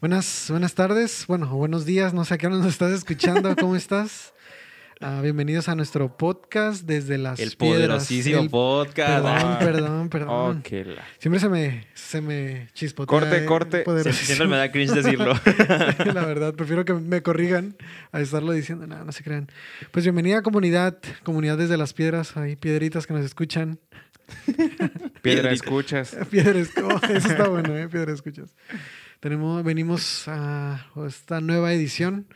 Buenas, buenas tardes, bueno, buenos días, no sé a qué hora nos estás escuchando, ¿cómo estás? Ah, bienvenidos a nuestro podcast desde las El piedras. poderosísimo El- podcast. Perdón, Ah. perdón, perdón. Oh, la- Siempre se me, se me chispotea. Corte, eh, corte. Sie- poderosísimo. Siempre me da cringe decirlo. La verdad, prefiero que me corrigan a estarlo diciendo. No, no se crean. Pues bienvenida comunidad, comunidad desde las piedras, hay piedritas que nos escuchan. Piedra Piedrita. escuchas. Piedras, oh, eso está bueno, ¿eh? Piedras escuchas. Tenemos, venimos a esta nueva edición,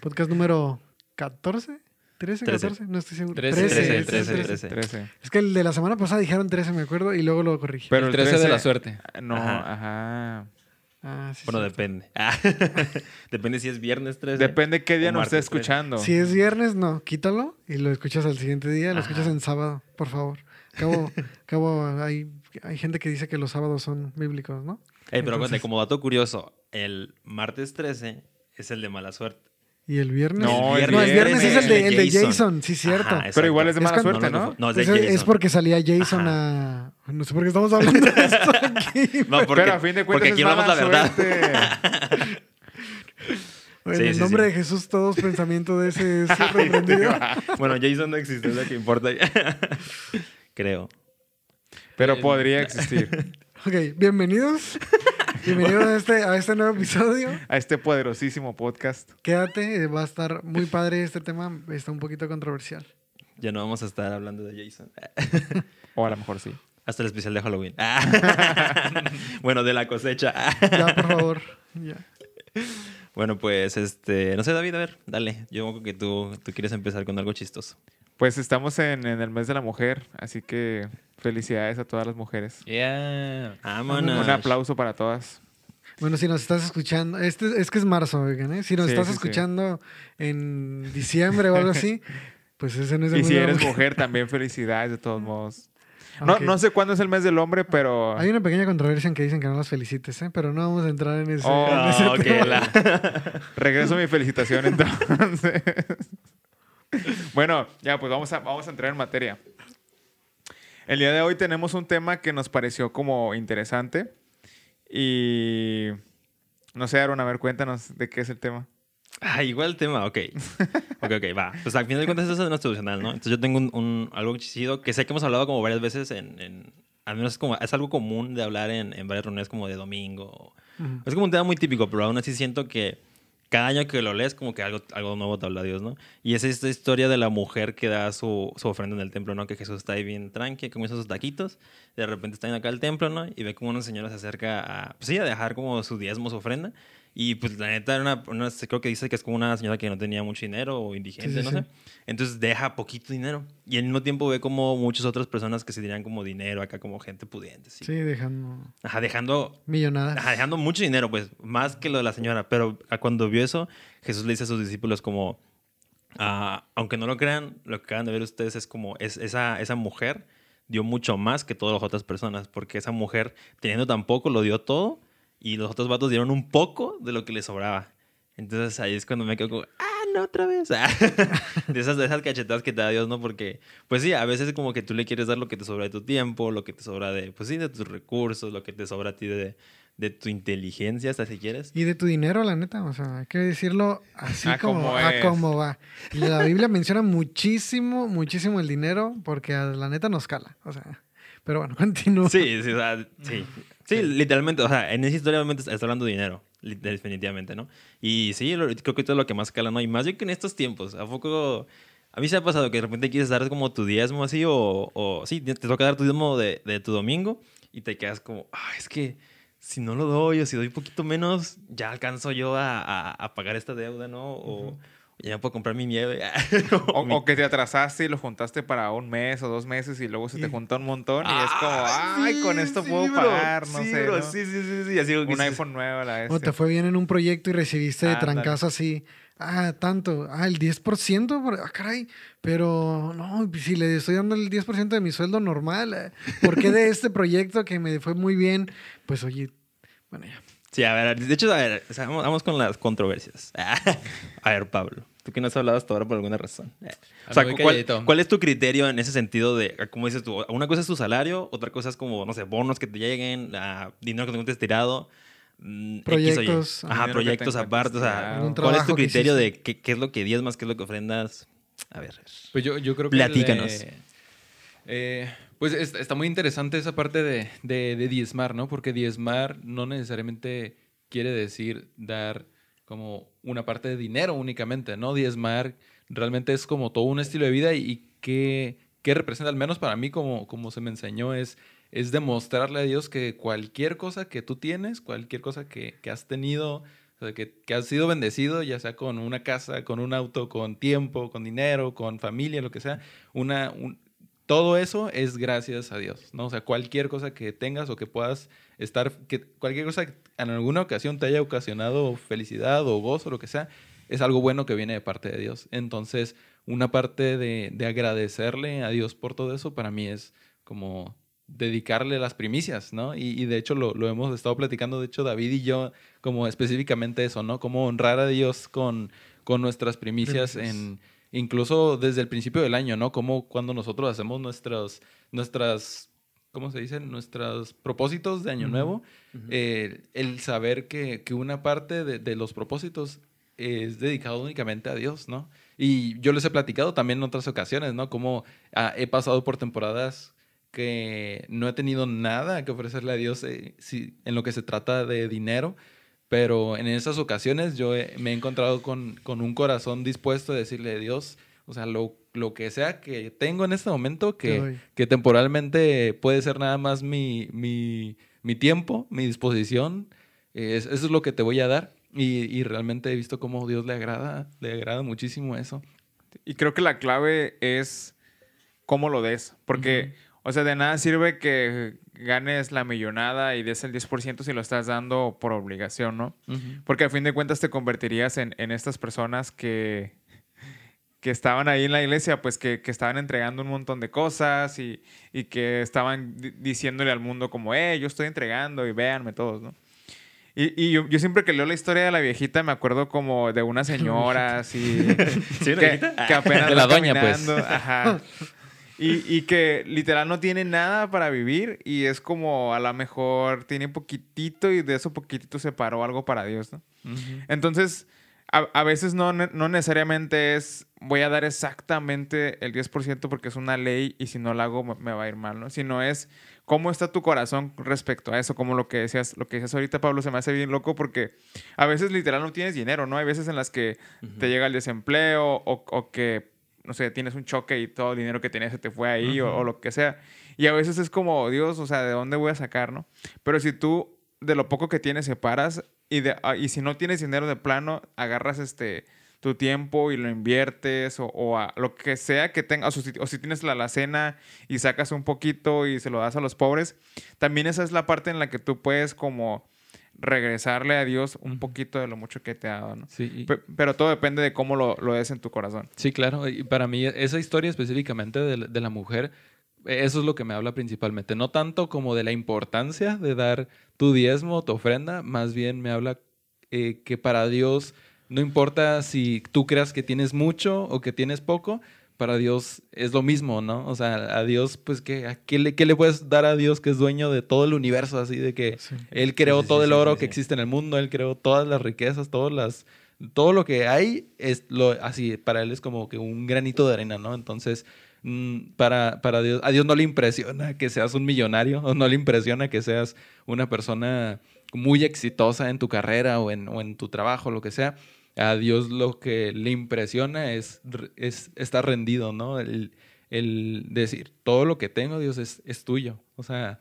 podcast número 14, 13, Trece. 14, no estoy seguro. 13, 13, es el 13, 13. 13. Es que el de la semana pasada dijeron 13, me acuerdo, y luego lo corrigí. Pero el 13 de la suerte. No, Ajá. ajá. Ah, sí, bueno, sí. depende. Ah, depende si es viernes 13. Depende qué día nos esté escuchando. Si es viernes, no, quítalo y lo escuchas al siguiente día, lo escuchas en sábado, por favor. Cabo, cabo hay, hay gente que dice que los sábados son bíblicos, ¿no? Ey, pero Entonces- cuente, como dato curioso, el martes 13 es el de mala suerte. Y el viernes. No, el No, el viernes es el de, el de Jason. Jason, sí, cierto. Ajá, Pero igual es de Es mala cuando- suerte, no, ¿no? No, es de es, es Jason. porque salía Jason a. No sé por qué estamos hablando de esto aquí. No, porque, Pero a fin de cuentas porque es aquí hablamos la mala verdad. suerte. Bueno, Sí, en sí, nombre sí. de Jesús, todos pensamientos de ese es reprendido. Bueno, Jason no existe, es lo que importa. Creo. Pero podría existir. Ok, bienvenidos. Bienvenidos a este, a este nuevo episodio. A este poderosísimo podcast. Quédate, eh, va a estar muy padre este tema. Está un poquito controversial. Ya no vamos a estar hablando de Jason. O a lo mejor sí. Hasta el especial de Halloween. bueno, de la cosecha. Ya, por favor. Ya. Bueno, pues, este, no sé, David, a ver, dale. Yo creo que tú, tú quieres empezar con algo chistoso. Pues estamos en, en el mes de la mujer, así que felicidades a todas las mujeres. Yeah. Vámonos. Un aplauso para todas. Bueno, si nos estás escuchando, este, es que es marzo, oigan, ¿eh? Si nos Sí, estás sí, sí. escuchando en diciembre o algo así, pues ese no es el Y si eres mujer, también felicidades de todos modos. No, no sé cuándo es el mes del hombre, pero... Hay una pequeña controversia en que dicen que no las felicites, ¿eh? Pero no vamos a entrar en ese, Oh, en ese tema. la- Regreso mi felicitación entonces. bueno, ya pues vamos a, vamos a entrar en materia. El día de hoy tenemos un tema que nos pareció como interesante. Y no sé, Aaron, a ver, cuéntanos de qué es el tema. Ah, igual el tema, ok. Ok, ok, va. Pues al final de cuentas eso es nuestro opcional, ¿no? Entonces yo tengo un, un- algo chido que sé que hemos hablado como varias veces en... en- al menos es, como, es algo común de hablar en, en varias reuniones como de domingo. Ujú. Es como un tema muy típico, pero aún así siento que cada año que lo lees como que algo, algo nuevo te habla Dios, ¿no? Y es esta historia de la mujer que da su, su ofrenda en el templo, ¿no? Que Jesús está ahí bien tranqui, comienza sus taquitos, de repente está en acá el templo, ¿no? Y ve como una señora se acerca a, pues sí, a dejar como su diezmo, su ofrenda. Y pues la neta era una, una- creo que dice que es como una señora que no tenía mucho dinero o indigente, Sí, sí, no sí. sé. Entonces deja poquito dinero. Y al mismo tiempo ve como muchas otras personas que se dirían como dinero acá, como gente pudiente, ¿sí? Sí, dejando Ajá, dejando millonadas. Ajá, dejando mucho dinero, pues, más que lo de la señora. Pero a cuando vio eso, Jesús le dice a sus discípulos como, ah, aunque no lo crean, lo que acaban de ver ustedes es como, es, esa, esa mujer dio mucho más que todas las otras personas, porque esa mujer, teniendo tan poco, lo dio todo, y los otros vatos dieron un poco de lo que les sobraba. Entonces ahí es cuando me quedo como, ah, no, otra vez. Ah, de, esas, de esas cachetadas que te da Dios, ¿no? Porque, pues sí, a veces es como que tú le quieres dar lo que te sobra de tu tiempo, lo que te sobra de, pues sí, de tus recursos, lo que te sobra a ti de, de tu inteligencia, hasta si quieres. Y de tu dinero, la neta, o sea, hay que decirlo así A como, como a como va. Y la Biblia menciona muchísimo, muchísimo el dinero porque a la neta nos cala, o sea. Pero bueno, continúo. Sí, sí, o sea, sí. Sí, literalmente, o sea, en esa historia obviamente está hablando de dinero, definitivamente, ¿no? Y sí, lo- creo que esto es lo que más cala, ¿no? Y más bien que en estos tiempos, ¿a poco...? A mí se ha pasado que de repente quieres dar como tu diezmo así o, o sí, te toca dar tu diezmo de, de tu domingo y te quedas como, ah, es que si no lo doy o si doy poquito menos, ya alcanzo yo a, a- a pagar esta deuda, ¿no? O ya puedo comprar mi nieve. O, o que te atrasaste y lo juntaste para un mes o dos meses y luego se te junta un montón y es como, ay, sí, con esto sí, puedo bro. pagar, no Sí, sé. bro, ¿no? Sí, sí, sí, sí. Así Un dices, iPhone nuevo la vez. O te fue bien en un proyecto y recibiste de trancazo así, ah, tanto, ah, el 10%, por- ah, caray, pero no, si le estoy dando el 10% de mi sueldo normal, eh, ¿por qué de este proyecto que me fue muy bien? Pues oye, bueno, ya. Sí, a ver, de hecho, a ver, o sea, vamos, vamos con las controversias. A ver, Pablo, tú que no has hablado hasta ahora por alguna razón. O sea, Ando muy ¿cuál, es tu criterio en ese sentido de, como dices tú, una cosa es tu salario, otra cosa es como, no sé, bonos que te lleguen, ah, dinero que te encuentres tirado. mm. Proyectos, Ajá, proyectos te aparte. O sea, ¿cuál es tu que criterio de qué, qué es lo que diezmas, qué es lo que ofrendas? A ver. Pues yo, yo creo que... Platícanos. eh, pues es- está muy interesante esa parte de, de- de diezmar, ¿no? Porque diezmar no necesariamente quiere decir dar como una parte de dinero únicamente, ¿no? Diezmar realmente es como todo un estilo de vida y, que representa, al menos para mí, como, como se me enseñó, es, es demostrarle a Dios que cualquier cosa que tú tienes, cualquier cosa que, que has tenido, o sea, que, que has sido bendecido, ya sea con una casa, con un auto, con tiempo, con dinero, con familia, lo que sea, una, un- todo eso es gracias a Dios, ¿no? O sea, cualquier cosa que tengas o que puedas estar, que cualquier cosa que en alguna ocasión te haya ocasionado felicidad o gozo, lo que sea, es algo bueno que viene de parte de Dios. Entonces, una parte de, de agradecerle a Dios por todo eso, para mí es como dedicarle las primicias, ¿no? Y, y de hecho lo, lo hemos estado platicando, de hecho David y yo, como específicamente eso, ¿no? Cómo honrar a Dios con, con nuestras primicias, Primicias. en incluso desde el principio del año, ¿no? Como cuando nosotros hacemos nuestros, nuestras, ¿cómo se dice? Nuestros propósitos de año nuevo, eh, el saber que, que una parte de, de los propósitos es dedicado únicamente a Dios, ¿no? Y yo les he platicado también en otras ocasiones, ¿no? Como ah, he pasado por temporadas que no he tenido nada que ofrecerle a Dios eh, si- en lo que se trata de dinero, pero en esas ocasiones yo he- me he encontrado con, con un corazón dispuesto a decirle a Dios, o sea, lo, lo que sea que tengo en este momento, que, que temporalmente puede ser nada más mi, mi, mi tiempo, mi disposición, eh, es- eso es lo que te voy a dar. Y, y realmente he visto cómo Dios le agrada, le agrada muchísimo eso. Y creo que la clave es cómo lo des. Porque, o sea, de nada sirve que ganes la millonada y des el 10% si lo estás dando por obligación, ¿no? Porque a fin de cuentas te convertirías en, en estas personas que, que estaban ahí en la iglesia, pues que, que estaban entregando un montón de cosas y, y que estaban di- diciéndole al mundo como, eh, yo estoy entregando y véanme todos, ¿no? Y, y yo, yo siempre que leo la historia de la viejita me acuerdo como de unas señoras y ¿Sí, una que, que apenas De la doña, pues. ajá. Y, y que literal no tiene nada para vivir y es como a lo mejor tiene poquitito y de eso poquitito separó algo para Dios, ¿no? Entonces, a, a veces no, no necesariamente es voy a dar exactamente el 10% porque es una ley y si no lo hago me, me va a ir mal, ¿no? Sino es cómo está tu corazón respecto a eso, como lo que decías, lo que decías ahorita, Pablo, se me hace bien loco porque a veces literal no tienes dinero, ¿no? Hay veces en las que te llega el desempleo o, o que, no sé, tienes un choque y todo el dinero que tenías se te fue ahí o, o lo que sea. Y a veces es como, Dios, o sea, ¿de dónde voy a sacar, no? Pero si tú de lo poco que tienes separas y, de, ah, y si no tienes dinero de plano, agarras este tu tiempo y lo inviertes o, o a lo que sea que tengas, o si, o si tienes la alacena y sacas un poquito y se lo das a los pobres, también esa es la parte en la que tú puedes como regresarle a Dios un poquito de lo mucho que te ha dado, ¿no? Sí, Pero todo depende de cómo lo, lo des en tu corazón. Sí, claro. Y para mí esa historia específicamente de, la- de la mujer, eh, eso es lo que me habla principalmente. No tanto como de la importancia de dar tu diezmo, tu ofrenda, más bien me habla eh, que para Dios no importa si tú creas que tienes mucho o que tienes poco, para Dios es lo mismo, ¿no? O sea, a Dios, pues, ¿qué, a qué, le, qué le puedes dar a Dios que es dueño de todo el universo? Así de que Sí. Él creó sí, todo sí, el oro que existe en el mundo, Él creó todas las riquezas, todas las, todo lo que hay, es lo, así, para Él es como que un granito de arena, ¿no? Entonces, mm, para, para Dios, a Dios no le impresiona que seas un millonario, o no le impresiona que seas una persona muy exitosa en tu carrera o en, o en tu trabajo, lo que sea. A Dios lo que le impresiona es, es estar rendido, ¿no? El, el decir, todo lo que tengo, Dios, es, es tuyo. O sea,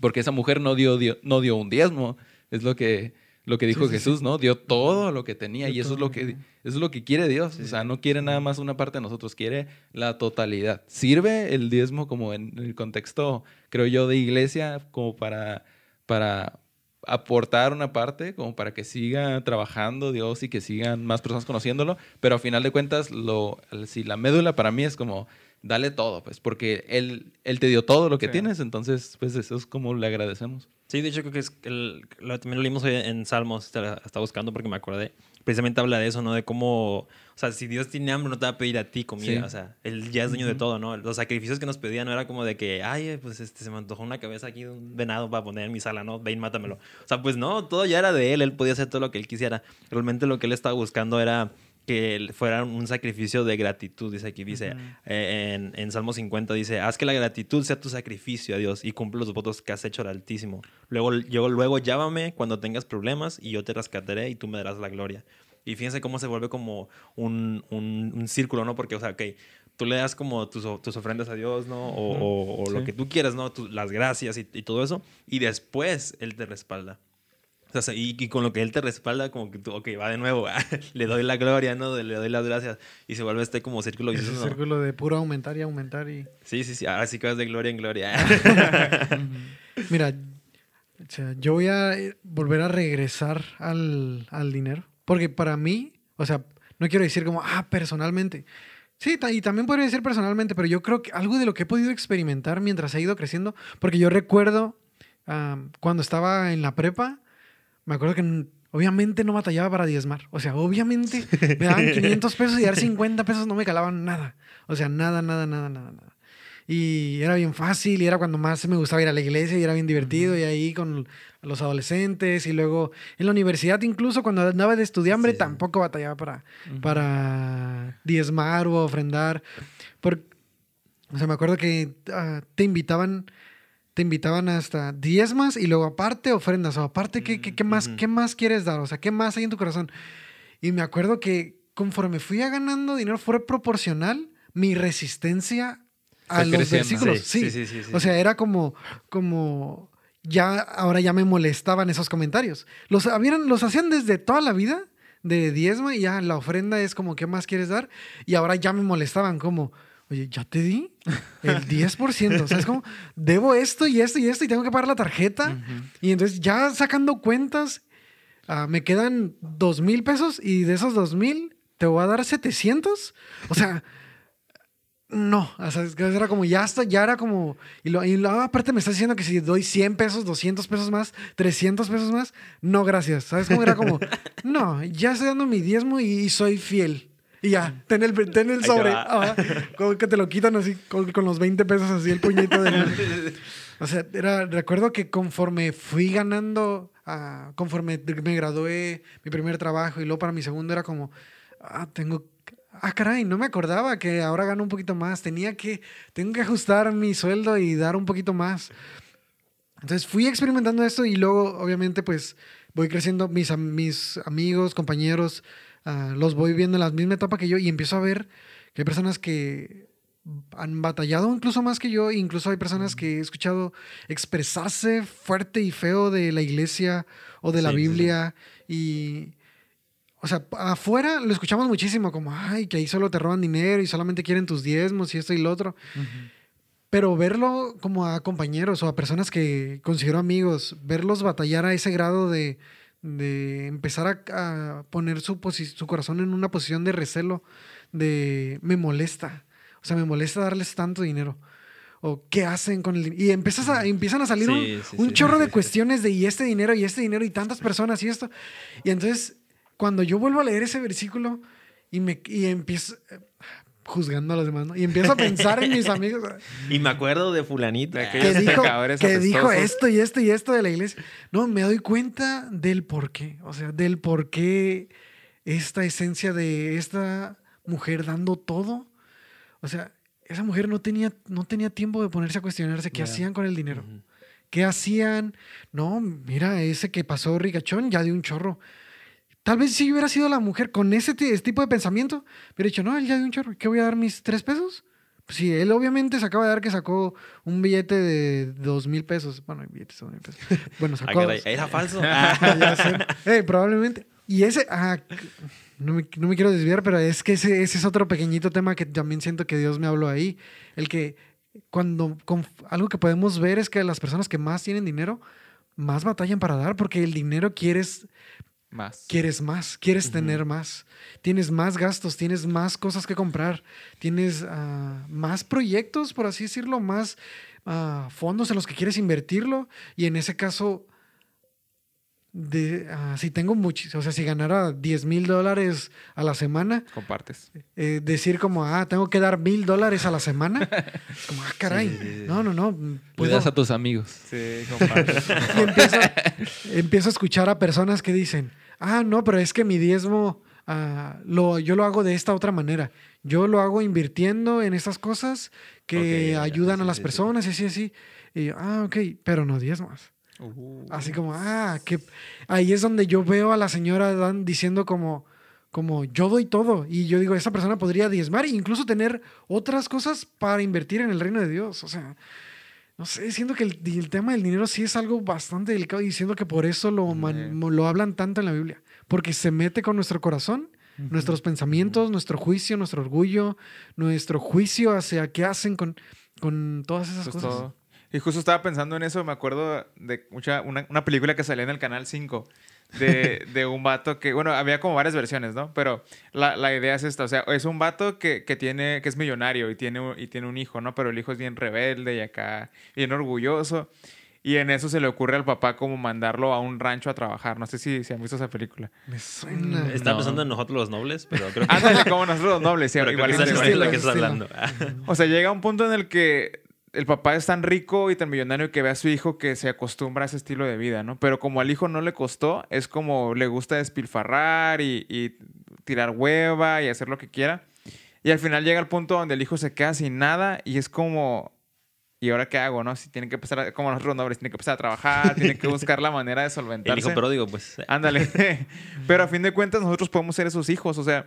porque esa mujer no dio, dio- no dio un diezmo, es lo que, lo que dijo Sí, sí, Jesús, ¿no? Dio todo lo que tenía y eso es lo que, eso es lo que quiere Dios. O sea, no quiere nada más una parte de nosotros, quiere la totalidad. Sirve el diezmo como en el contexto, creo yo, de iglesia, como para, para aportar una parte, como para que siga trabajando Dios y que sigan más personas conociéndolo, pero a final de cuentas, lo, si la médula para mí es como, dale todo, pues, porque Él, él te dio todo lo que Sí. tienes, entonces, pues eso es como le agradecemos. Sí, de hecho creo que es el, lo, también lo leímos hoy en Salmos, estaba estaba buscando porque me acordé. Precisamente habla de eso, ¿no? De cómo, o sea, si Dios tiene hambre no te va a pedir a ti comida, Sí. o sea, Él ya es dueño de todo, ¿no? Los sacrificios que nos pedían no era como de que, ay, pues este, se me antojó una cabeza aquí de un venado para poner en mi sala, ¿no? Ven, mátamelo. O sea, pues no, todo ya era de Él, Él podía hacer todo lo que Él quisiera. Realmente lo que Él estaba buscando era que fuera un sacrificio de gratitud, dice aquí, dice, eh, en, en Salmo 50 dice, haz que la gratitud sea tu sacrificio a Dios y cumple los votos que has hecho al Altísimo. Luego, yo, luego llámame cuando tengas problemas y yo te rescataré y tú me darás la gloria. Y fíjense cómo se vuelve como un, un, un círculo, ¿no? Porque, o sea, ok, tú le das como tus, tus ofrendas a Dios, ¿no? O, o- o lo que tú quieras, ¿no? Tu- las gracias y, y todo eso. Y después Él te respalda. O sea, y, y con lo que Él te respalda, como que tú, ok, va de nuevo, le doy la gloria, ¿no? Le doy las gracias. Y se vuelve este como círculo vicioso, ¿no? círculo de puro aumentar y aumentar y... Sí, sí, sí. Ahora sí que vas de gloria en gloria. Mira, o sea, yo voy a eh, volver a regresar al, al dinero. Porque para mí, o sea, no quiero decir como, ah, personalmente. Sí, y también podría decir personalmente, pero yo creo que algo de lo que he podido experimentar mientras he ido creciendo, porque yo recuerdo am, cuando estaba en la prepa, me acuerdo que obviamente no batallaba para diezmar. O sea, obviamente me daban 500 pesos y dar 50 pesos no me calaban nada. O sea, nada, nada, nada, nada, nada. Y era bien fácil y era cuando más me gustaba ir a la iglesia y era bien divertido y ahí con los adolescentes y luego en la universidad incluso cuando andaba de estudiambre Sí, tampoco batallaba para, para diezmar o ofrendar. O sea, me acuerdo que ah, te invitaban te invitaban hasta diezmas y luego aparte ofrendas o aparte ¿qué, qué, qué más, Ujú. qué más quieres dar, o sea, qué más hay en tu corazón. Y me acuerdo que conforme fui a ganando dinero fue proporcional mi resistencia a Fue los creciendo. versículos. Sí, Sí, sí, sí, O sea, era como, como ya ahora ya me molestaban esos comentarios. Los, habían, los hacían desde toda la vida de diezma y ya la ofrenda es como, ¿qué más quieres dar? Y ahora ya me molestaban como, oye, ya te di el 10%. O sea, es como, debo esto y esto y esto y tengo que pagar la tarjeta. Y entonces ya sacando cuentas, ah, me quedan dos mil pesos y de esos dos mil te voy a dar 700. O sea, no, o sea, era como, ya hasta, ya era como, y, lo, y luego aparte me estás diciendo que si doy 100 pesos, 200 pesos más, 300 pesos más, no, gracias. ¿Sabes cómo era como, no, ya estoy dando mi diezmo y, y soy fiel. Y ya, ten el, ten el sobre. Ajá, que te lo quitan así, con, con los 20 pesos así, el puñito de mano. O sea, era, recuerdo que conforme fui ganando, ah, conforme me gradué, mi primer trabajo y luego para mi segundo era como, ah, tengo, ah, caray, no me acordaba que ahora gano un poquito más, tenía que, tengo que ajustar mi sueldo y dar un poquito más. Entonces fui experimentando esto y luego, obviamente, pues voy creciendo, mis, mis amigos, compañeros, ah, los voy viendo en la misma etapa que yo y empiezo a ver que hay personas que han batallado incluso más que yo, incluso hay personas que he escuchado expresarse fuerte y feo de la iglesia o de la Sí, sí, sí. Biblia y... O sea, afuera lo escuchamos muchísimo, como, ay, que ahí solo te roban dinero y solamente quieren tus diezmos y esto y lo otro. Pero verlo como a compañeros o a personas que considero amigos, verlos batallar a ese grado de, de empezar a, a poner su, su corazón en una posición de recelo, de me molesta. O sea, me molesta darles tanto dinero. O qué hacen con el dinero. Y empiezas a, empiezan a salir un, Sí, sí, un sí. chorro de cuestiones de y este dinero y este dinero y tantas personas y esto. Y entonces, cuando yo vuelvo a leer ese versículo y, me, y empiezo juzgando a los demás, ¿no? Y empiezo a pensar en mis amigos. y me acuerdo de fulanito. De que aquellos dijo, que dijo esto y esto y esto de la iglesia. No, me doy cuenta del por qué. O sea, del por qué esta esencia de esta mujer dando todo. O sea, esa mujer no tenía, no tenía tiempo de ponerse a cuestionarse qué hacían con el dinero. ¿Qué hacían? No, mira, ese que pasó ricachón ya dio un chorro. Tal vez si yo hubiera sido la mujer con ese ese tipo de pensamiento, hubiera dicho, no, él ya dio un chorro. ¿Qué voy a dar mis tres pesos? Pues sí, él obviamente se acaba de dar que sacó un billete de dos mil pesos. Bueno, billetes de dos mil pesos. Bueno, sacó. Era falso. Ya sé. Eh, probablemente. Y ese, ah, no me, no me quiero desviar, pero es que ese, ese es otro pequeñito tema que también siento que Dios me habló ahí. El que cuando, con- algo que podemos ver es que las personas que más tienen dinero, más batallan para dar, porque el dinero quieres, Más. quieres más, quieres tener más. Tienes más gastos, tienes más cosas que comprar, tienes ah, más proyectos, por así decirlo, más ah, fondos en los que quieres invertirlo. Y en ese caso, de, ah, si tengo muchos, o sea, si ganara 10 mil dólares a la semana, Compartes. eh, decir como, ah, tengo que dar mil dólares a la semana, es como, ah, caray, Sí, sí, sí. no, no, no. Le puedo- das a tus amigos. Sí, compartes. y empiezo, empiezo a escuchar a personas que dicen, ah, no, pero es que mi diezmo ah, lo, yo lo hago de esta otra manera. Yo lo hago invirtiendo en estas cosas que ayudan sí, a las sí, sí. personas y así, así. Y yo, ah, ok, pero no diezmas. Uh. Así como, ah, que ahí es donde yo veo a la señora Dan diciendo como, como yo doy todo. Y yo digo, esa persona podría diezmar e incluso tener otras cosas para invertir en el reino de Dios. O sea, no sé, siento que el, el tema del dinero sí es algo bastante delicado y siento que por eso lo, man- lo hablan tanto en la Biblia. Porque se mete con nuestro corazón, nuestros pensamientos, nuestro juicio, nuestro orgullo, nuestro juicio hacia qué hacen con, con todas esas Eso es cosas. todo. Y justo estaba pensando en eso, me acuerdo de mucha, una, una película que salía en el Canal 5 de, de un vato que, bueno, había como varias versiones, ¿no? Pero la, la idea es esta, o sea, es un vato que, que tiene, que es millonario y tiene, un- y tiene un hijo, ¿no? Pero el hijo es bien rebelde y acá, bien orgulloso. Y en eso se le ocurre al papá como mandarlo a un rancho a trabajar. No sé si, si han visto esa película. Me suena. Estaba No. pensando en nosotros los nobles, pero creo que, Ándale, como nosotros los nobles, sí, igual que es la que estás hablando. O sea, llega un punto en el que el papá es tan rico y tan millonario que ve a su hijo que se acostumbra a ese estilo de vida, ¿no? Pero como al hijo no le costó, es como le gusta despilfarrar y, y tirar hueva y hacer lo que quiera. Y al final llega el punto donde el hijo se queda sin nada y es como, ¿y ahora qué hago, no? Si tienen que empezar, a- como nosotros nobles, tienen que empezar a trabajar, tienen que buscar la manera de El solventarse. hijo pródigo, pues. Ándale. Pero a fin de cuentas nosotros podemos ser esos hijos. O sea,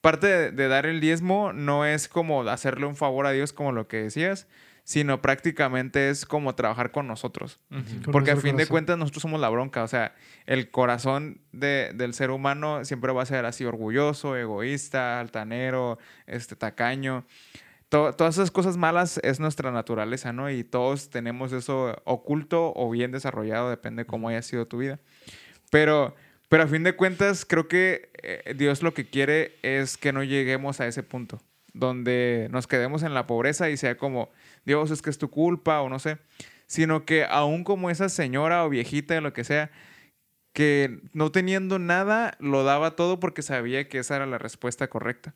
parte de, de dar el diezmo no es como hacerle un favor a Dios como lo que decías, sino prácticamente es como trabajar con nosotros. Con Porque a fin de cuentas nosotros somos la bronca. O sea, el corazón de- del ser humano siempre va a ser así orgulloso, egoísta, altanero, este, tacaño. To- todas esas cosas malas es nuestra naturaleza, ¿no? Y todos tenemos eso oculto o bien desarrollado, depende de cómo haya sido tu vida. Pero, pero a fin de cuentas, creo que eh, Dios lo que quiere es que no lleguemos a ese punto, donde nos quedemos en la pobreza y sea como, Dios, es que es tu culpa o no sé, sino que aún como esa señora o viejita o lo que sea, que no teniendo nada, lo daba todo porque sabía que esa era la respuesta correcta.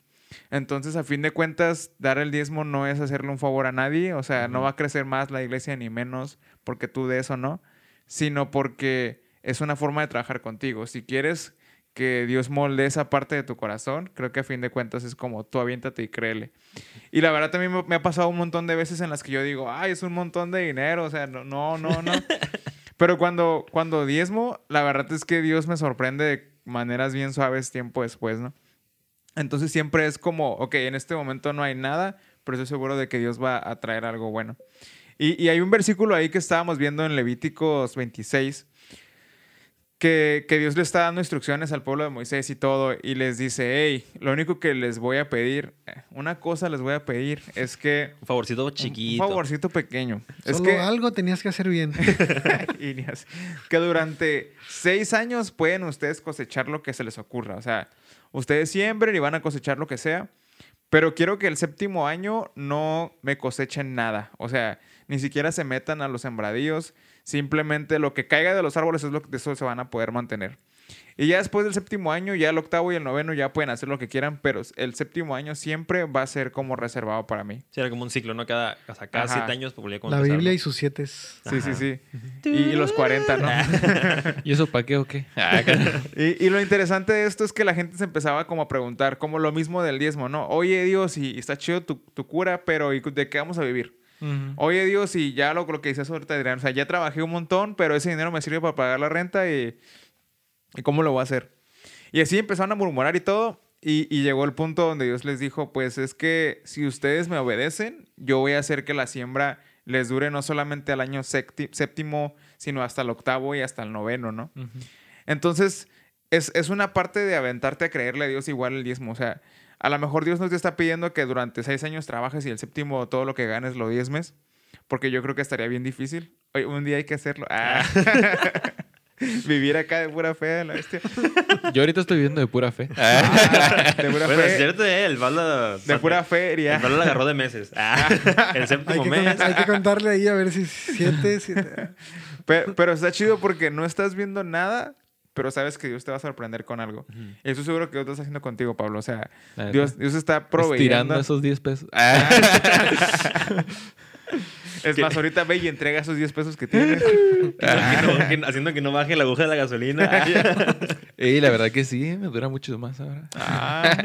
Entonces, a fin de cuentas, dar el diezmo no es hacerle un favor a nadie, o sea, no va a crecer más la iglesia ni menos porque tú de eso no, sino porque es una forma de trabajar contigo. Si quieres que Dios molde esa parte de tu corazón, creo que a fin de cuentas es como tú aviéntate y créele. Y la verdad también me- me ha pasado un montón de veces en las que yo digo, ay, es un montón de dinero, o sea, no, no, no. no. Pero cuando, cuando diezmo, la verdad es que Dios me sorprende de maneras bien suaves tiempo después, ¿no? Entonces siempre es como, ok, en este momento no hay nada, pero estoy seguro de que Dios va a traer algo bueno. Y, y hay un versículo ahí que estábamos viendo en Levíticos 26, que, que Dios le está dando instrucciones al pueblo de Moisés y todo, y les dice, hey, lo único que les voy a pedir, eh, una cosa les voy a pedir, es que... Un favorcito chiquito. Un favorcito pequeño. Es Solo que, algo tenías que hacer bien. y ni así. que durante seis años pueden ustedes cosechar lo que se les ocurra. O sea, ustedes siembren y van a cosechar lo que sea. Pero quiero que el séptimo año no me cosechen nada. O sea, ni siquiera se metan a los sembradíos. Simplemente lo que caiga de los árboles es lo que de eso se van a poder mantener. Y ya después del séptimo año, ya el octavo y el noveno ya pueden hacer lo que quieran, pero el séptimo año siempre va a ser como reservado para mí. Sí, era como un ciclo, ¿no? Cada, o sea, cada Ajá. siete años La empezar, Biblia ¿no? y sus siete. Sí, sí, sí. Y, y los 40, ¿no? ¿Y eso para qué o qué? Ah, y lo interesante de esto es que la gente se empezaba como a preguntar, como lo mismo del diezmo, ¿no? Oye Dios, y, y está chido tu, tu cura, pero ¿y de qué vamos a vivir? Oye Dios, y ya lo, lo que dices ahorita, Adrián, o sea, ya trabajé un montón, pero ese dinero me sirve para pagar la renta y, ¿y cómo lo voy a hacer? Y así empezaron a murmurar y todo, y, y llegó el punto donde Dios les dijo, pues es que si ustedes me obedecen, yo voy a hacer que la siembra les dure no solamente al año sépti- séptimo, sino hasta el octavo y hasta el noveno, ¿no? Entonces, es, es una parte de aventarte a creerle a Dios igual el diezmo. O sea, a lo mejor Dios no te está pidiendo que durante seis años trabajes y el séptimo todo lo que ganes lo diezmes, porque yo creo que estaría bien difícil. Oye, un día hay que hacerlo. Ah. Vivir acá de pura fe, la bestia. Yo ahorita estoy viviendo de pura fe. Ah, de pura Bueno, es fe. cierto, eh, el Val De pura feria. El Val lo agarró de meses. Ah, el séptimo mes. con- hay que contarle ahí a ver si siete, siete. Pe- Pero, está chido porque no estás viendo nada, pero sabes que Dios te va a sorprender con algo. Eso seguro que Dios lo está haciendo contigo, Pablo. O sea. Dios, Dios está Estirando proveyendo. esos 10 pesos. Es más, ahorita ve y entrega esos 10 pesos que tienes. Haciendo que no- haciendo que no baje la aguja de la gasolina. y la verdad que sí, me dura mucho más ahora. Ah,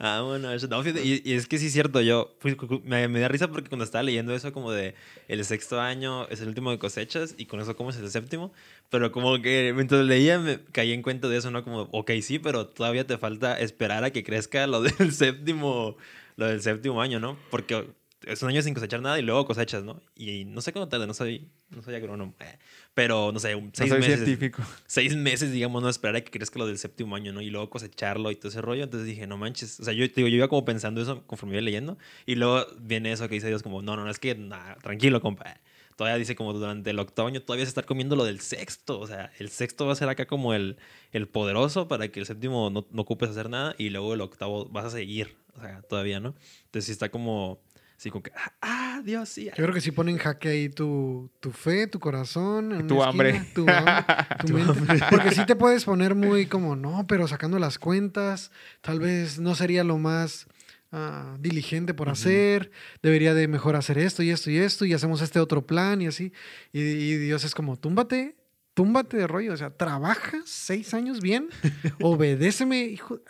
Ah, bueno, eso. No, fíjate, y, y es que sí es cierto, yo fui- cu- me, me da risa porque cuando estaba leyendo eso como de el sexto año es el último de cosechas y con eso como es el séptimo, pero como que mientras leía me caí en cuenta de eso, ¿no? Como, ok, sí, pero todavía te falta esperar a que crezca lo del séptimo, lo del séptimo año, ¿no? Porque es un año sin cosechar nada y luego cosechas, ¿no? Y no sé cuándo tarda, no soy, no soy agrónomo, eh, pero no sé, un- no seis soy meses científico. seis meses, digamos, no esperar a que crezca lo del séptimo año, ¿no? Y luego cosecharlo y todo ese rollo. Entonces dije, no manches. O sea, yo, digo, yo iba como pensando eso conforme iba leyendo. Y luego viene eso que dice Dios como, no, no, no, es que, nah, tranquilo, compa. Todavía dice como durante el octavo año todavía se está comiendo lo del sexto. O sea, el sexto va a ser acá como el, el poderoso para que el séptimo no, no ocupes hacer nada. Y luego el octavo vas a seguir. O sea, todavía, ¿no? Entonces sí está como, sí, como que, ah, ah, Dios, sí. Yo creo que sí pone en jaque ahí tu, tu fe, tu corazón. en Tu hambre. esquina, Tu, ham- tu mente. Porque sí te puedes poner muy como, no, pero sacando las cuentas, tal vez no sería lo más ah, diligente por hacer. Debería de mejor hacer esto y esto y esto. Y hacemos este otro plan y así. Y, y Dios es como, túmbate. Túmbate de rollo, o sea, trabaja seis años bien, obedéceme, hijo,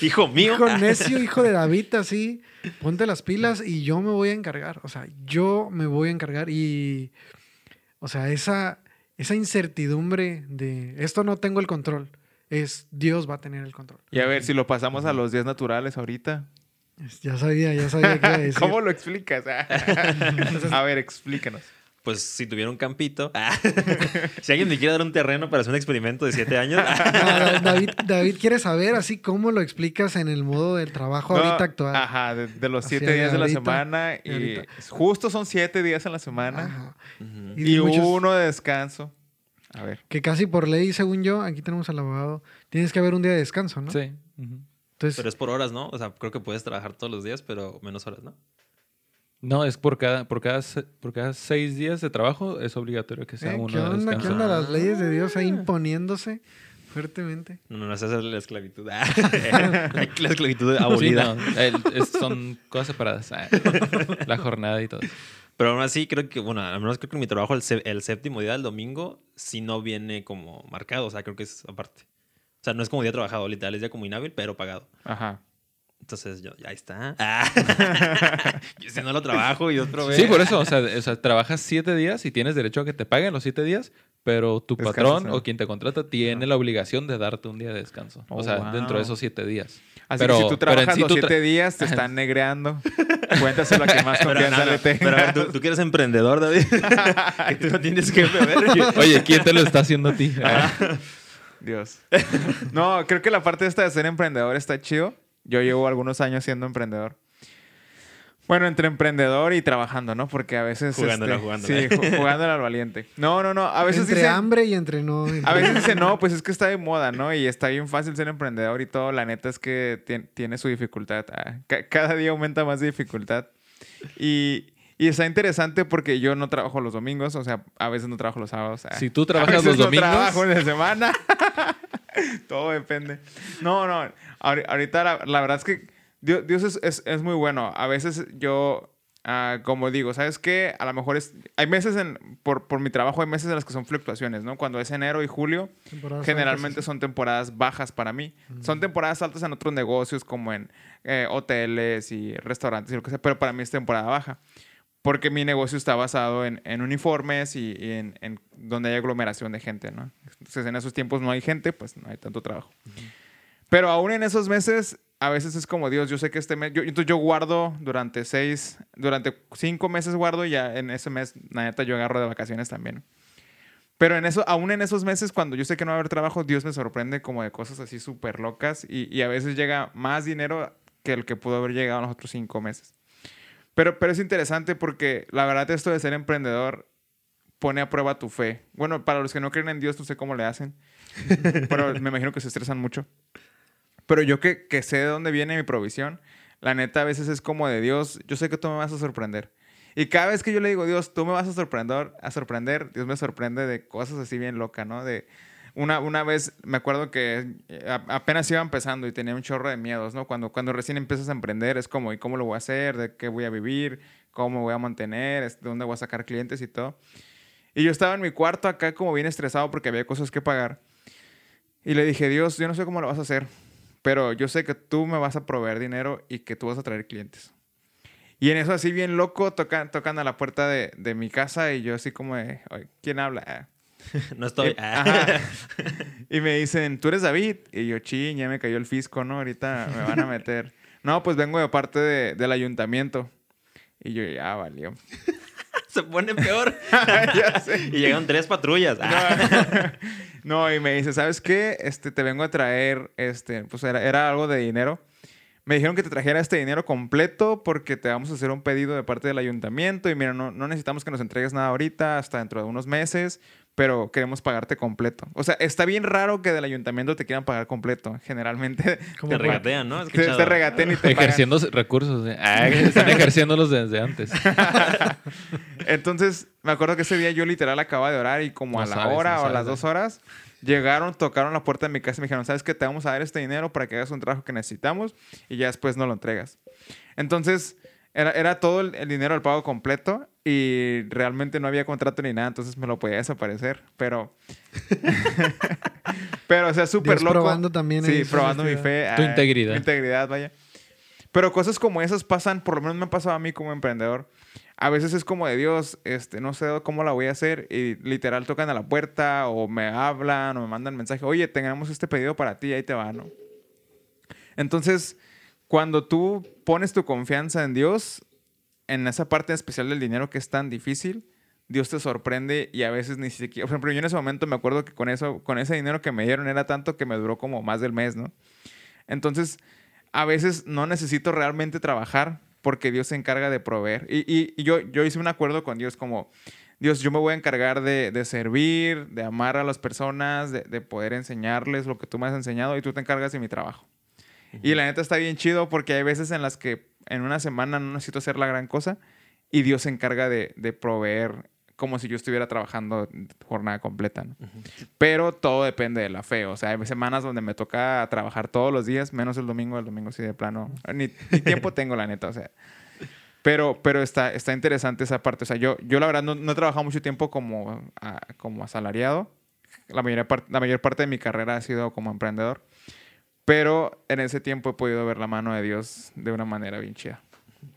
Hijo mío. Hijo necio, hijo de David, así, ponte las pilas y yo me voy a encargar. O sea, yo me voy a encargar y, o sea, esa, esa incertidumbre de esto no tengo el control, es Dios va a tener el control. Y a ver, si lo pasamos a los días naturales ahorita. Ya sabía, ya sabía qué iba a decir. ¿Cómo lo explicas? a ver, explícanos. Pues si tuviera un campito. si alguien me quiere dar un terreno para hacer un experimento de siete años. Ah, David, David quiere saber así cómo lo explicas en el modo del trabajo No, ahorita actual. Ajá, de, de los siete de días de la semana. Y ahorita. justo son siete días en la semana. Y Y, muchos- uno de descanso. A ver. Que casi por ley, según yo, aquí tenemos al abogado, tienes que haber un día de descanso, ¿no? Sí. Entonces, Pero es por horas, ¿no? O sea, creo que puedes trabajar todos los días, pero menos horas, ¿no? No, es por cada, por, cada, por cada seis días de trabajo es obligatorio que sea Eh, uno ¿Qué de onda? ¿Qué descanso. onda? Las leyes de Dios ahí Ah. imponiéndose fuertemente. No, no, no, esa es la esclavitud. La esclavitud Sí, abolida. no, el- es- son cosas separadas. Ah, La jornada y todo. Pero aún así, creo que, bueno, al menos creo que en mi trabajo, el séptimo día del domingo, sí no viene como marcado. O sea, creo que es aparte. O sea, no es como día trabajado, literal, es día como inhábil, pero pagado. Ajá. Entonces, yo, ya ahí está. Ah. yo si no lo trabajo y otro ve. Sí, por eso. O sea, o sea, trabajas siete días y tienes derecho a que te paguen los siete días, pero tu Descansas, patrón ¿no? o quien te contrata tiene la obligación de darte un día de descanso. Oh, o sea, wow. dentro de esos siete días. Así Pero- que si tú trabajas sí los tú tra- siete días, te están negreando. Cuéntaselo a que más confianza no, no, le tenga. pero a ver, ¿tú, tú que eres emprendedor, David. que tú no tienes. A ver. Oye, ¿quién te lo está haciendo a ti? Ah, Dios. No, creo que la parte esta de ser emprendedor está chido. Yo llevo algunos años siendo emprendedor. Bueno, entre emprendedor y trabajando, ¿no? Porque a veces... Jugándola, este, jugándola. Sí, ju- jugándola al valiente. No, no, no. A veces entre dicen... hambre y entre no. entre- A veces dicen, no, pues es que está de moda, ¿no? Y está bien fácil ser emprendedor y todo. La neta es que tien- tiene su dificultad. Ah, ca- cada día aumenta más de dificultad. Y, y está interesante porque yo no trabajo los domingos. O sea, a veces no trabajo los sábados. ah. Si tú A trabajas veces los no domingos, trabajo en la semana. todo depende. No, no. Ahori- Ahorita la, la verdad es que Dios, Dios es, es- es muy bueno. A veces yo... ah, como digo, ¿sabes qué? A lo mejor es... Hay meses en... Por, por mi trabajo hay meses en las que son fluctuaciones, ¿no? Cuando es enero y julio, temporadas generalmente son temporadas bajas para mí. Son temporadas altas en otros negocios como en eh, hoteles y restaurantes y lo que sea, pero para mí es temporada baja. Porque mi negocio está basado en, en uniformes y, y en, en donde hay aglomeración de gente, ¿no? Entonces en esos tiempos no hay gente, pues no hay tanto trabajo. Pero aún en esos meses, a veces es como, Dios, yo sé que este mes, yo, entonces yo guardo durante seis, durante cinco meses guardo y ya en ese mes, la neta, yo agarro de vacaciones también. Pero en eso, aún en esos meses, cuando yo sé que no va a haber trabajo, Dios me sorprende como de cosas así súper locas y, y a veces llega más dinero que el que pudo haber llegado en los otros cinco meses. Pero, pero es interesante porque la verdad esto de ser emprendedor, pone a prueba tu fe. Bueno, para los que no creen en Dios, no sé cómo le hacen, pero me imagino que se estresan mucho. Pero yo que, que sé de dónde viene mi provisión, la neta a veces es como de Dios, yo sé que tú me vas a sorprender. Y cada vez que yo le digo, Dios, tú me vas a sorprender, a sorprender, Dios me sorprende de cosas así bien locas, ¿no? De una, una vez me acuerdo que eh, apenas iba empezando y tenía un chorro de miedos, ¿no? Cuando, cuando recién empiezas a emprender es como, ¿y cómo lo voy a hacer? ¿De qué voy a vivir? ¿Cómo voy a mantener? ¿De dónde voy a sacar clientes y todo? Y yo estaba en mi cuarto acá como bien estresado porque había cosas que pagar. Y le dije, Dios, yo no sé cómo lo vas a hacer, pero yo sé que tú me vas a proveer dinero y que tú vas a traer clientes. Y en eso así bien loco tocan, tocan a la puerta de, de mi casa y yo así como de, "Oye, ¿quién habla? Ah. No estoy. Y, ajá. Y me dicen, ¿tú eres David? Y yo, ching, ya me cayó el fisco, ¿no? Ahorita me van a meter. no, pues vengo de parte de- del ayuntamiento. Y yo, ya valió. Se pone peor. Y llegaron tres patrullas. No, y me dice, ¿sabes qué? Este, te vengo a traer, este, pues era, era algo de dinero. Me dijeron que te trajera este dinero completo porque te vamos a hacer un pedido de parte del ayuntamiento y mira, no, no necesitamos que nos entregues nada ahorita, hasta dentro de unos meses, pero queremos pagarte completo. O sea, está bien raro que del ayuntamiento te quieran pagar completo. Generalmente Como te regatean, ¿no? Te, te regatean y te pagan. Ejerciendo recursos. ¿eh? Ah, están ejerciéndolos desde antes. Entonces, me acuerdo que ese día yo literal acababa de orar y como No a la sabes, hora no o a las dos horas, llegaron, tocaron la puerta de mi casa y me dijeron, ¿sabes qué? Te vamos a dar este dinero para que hagas un trabajo que necesitamos y ya después nos lo entregas. Entonces, era, era todo el, el dinero del pago completo y realmente no había contrato ni nada, entonces me lo podía desaparecer, pero... pero, o sea, súper loco. probando también Sí, probando mi fe. Tu ah, integridad. Mi integridad, vaya. Pero cosas como esas pasan, por lo menos me ha pasado a mí como emprendedor. A veces es como de Dios, este, no sé cómo la voy a hacer y literal tocan a la puerta o me hablan o me mandan mensaje, oye, tengamos este pedido para ti, ahí te va, ¿no? Entonces, cuando tú pones tu confianza en Dios, en esa parte especial del dinero que es tan difícil, Dios te sorprende y a veces ni siquiera, por ejemplo, yo en ese momento me acuerdo que con eso, con ese dinero que me dieron era tanto que me duró como más del mes, ¿no? Entonces, a veces no necesito realmente trabajar porque Dios se encarga de proveer. Y, y- y yo, yo hice un acuerdo con Dios como, Dios, yo me voy a encargar de, de servir, de amar a las personas, de, de poder enseñarles lo que tú me has enseñado y tú te encargas de mi trabajo. Y la neta está bien chido porque hay veces en las que en una semana no necesito hacer la gran cosa y Dios se encarga de, de proveer como si yo estuviera trabajando jornada completa. ¿no? Pero todo depende de la fe. O sea, hay semanas donde me toca trabajar todos los días, menos el domingo. El domingo sí de plano. Ni, ni tiempo tengo, la neta. O sea. Pero, pero está, está interesante esa parte. O sea, yo, yo la verdad no, no he trabajado mucho tiempo como, a- como asalariado. La mayor, par- la mayor parte de mi carrera ha sido como emprendedor. Pero en ese tiempo he podido ver la mano de Dios de una manera bien chida.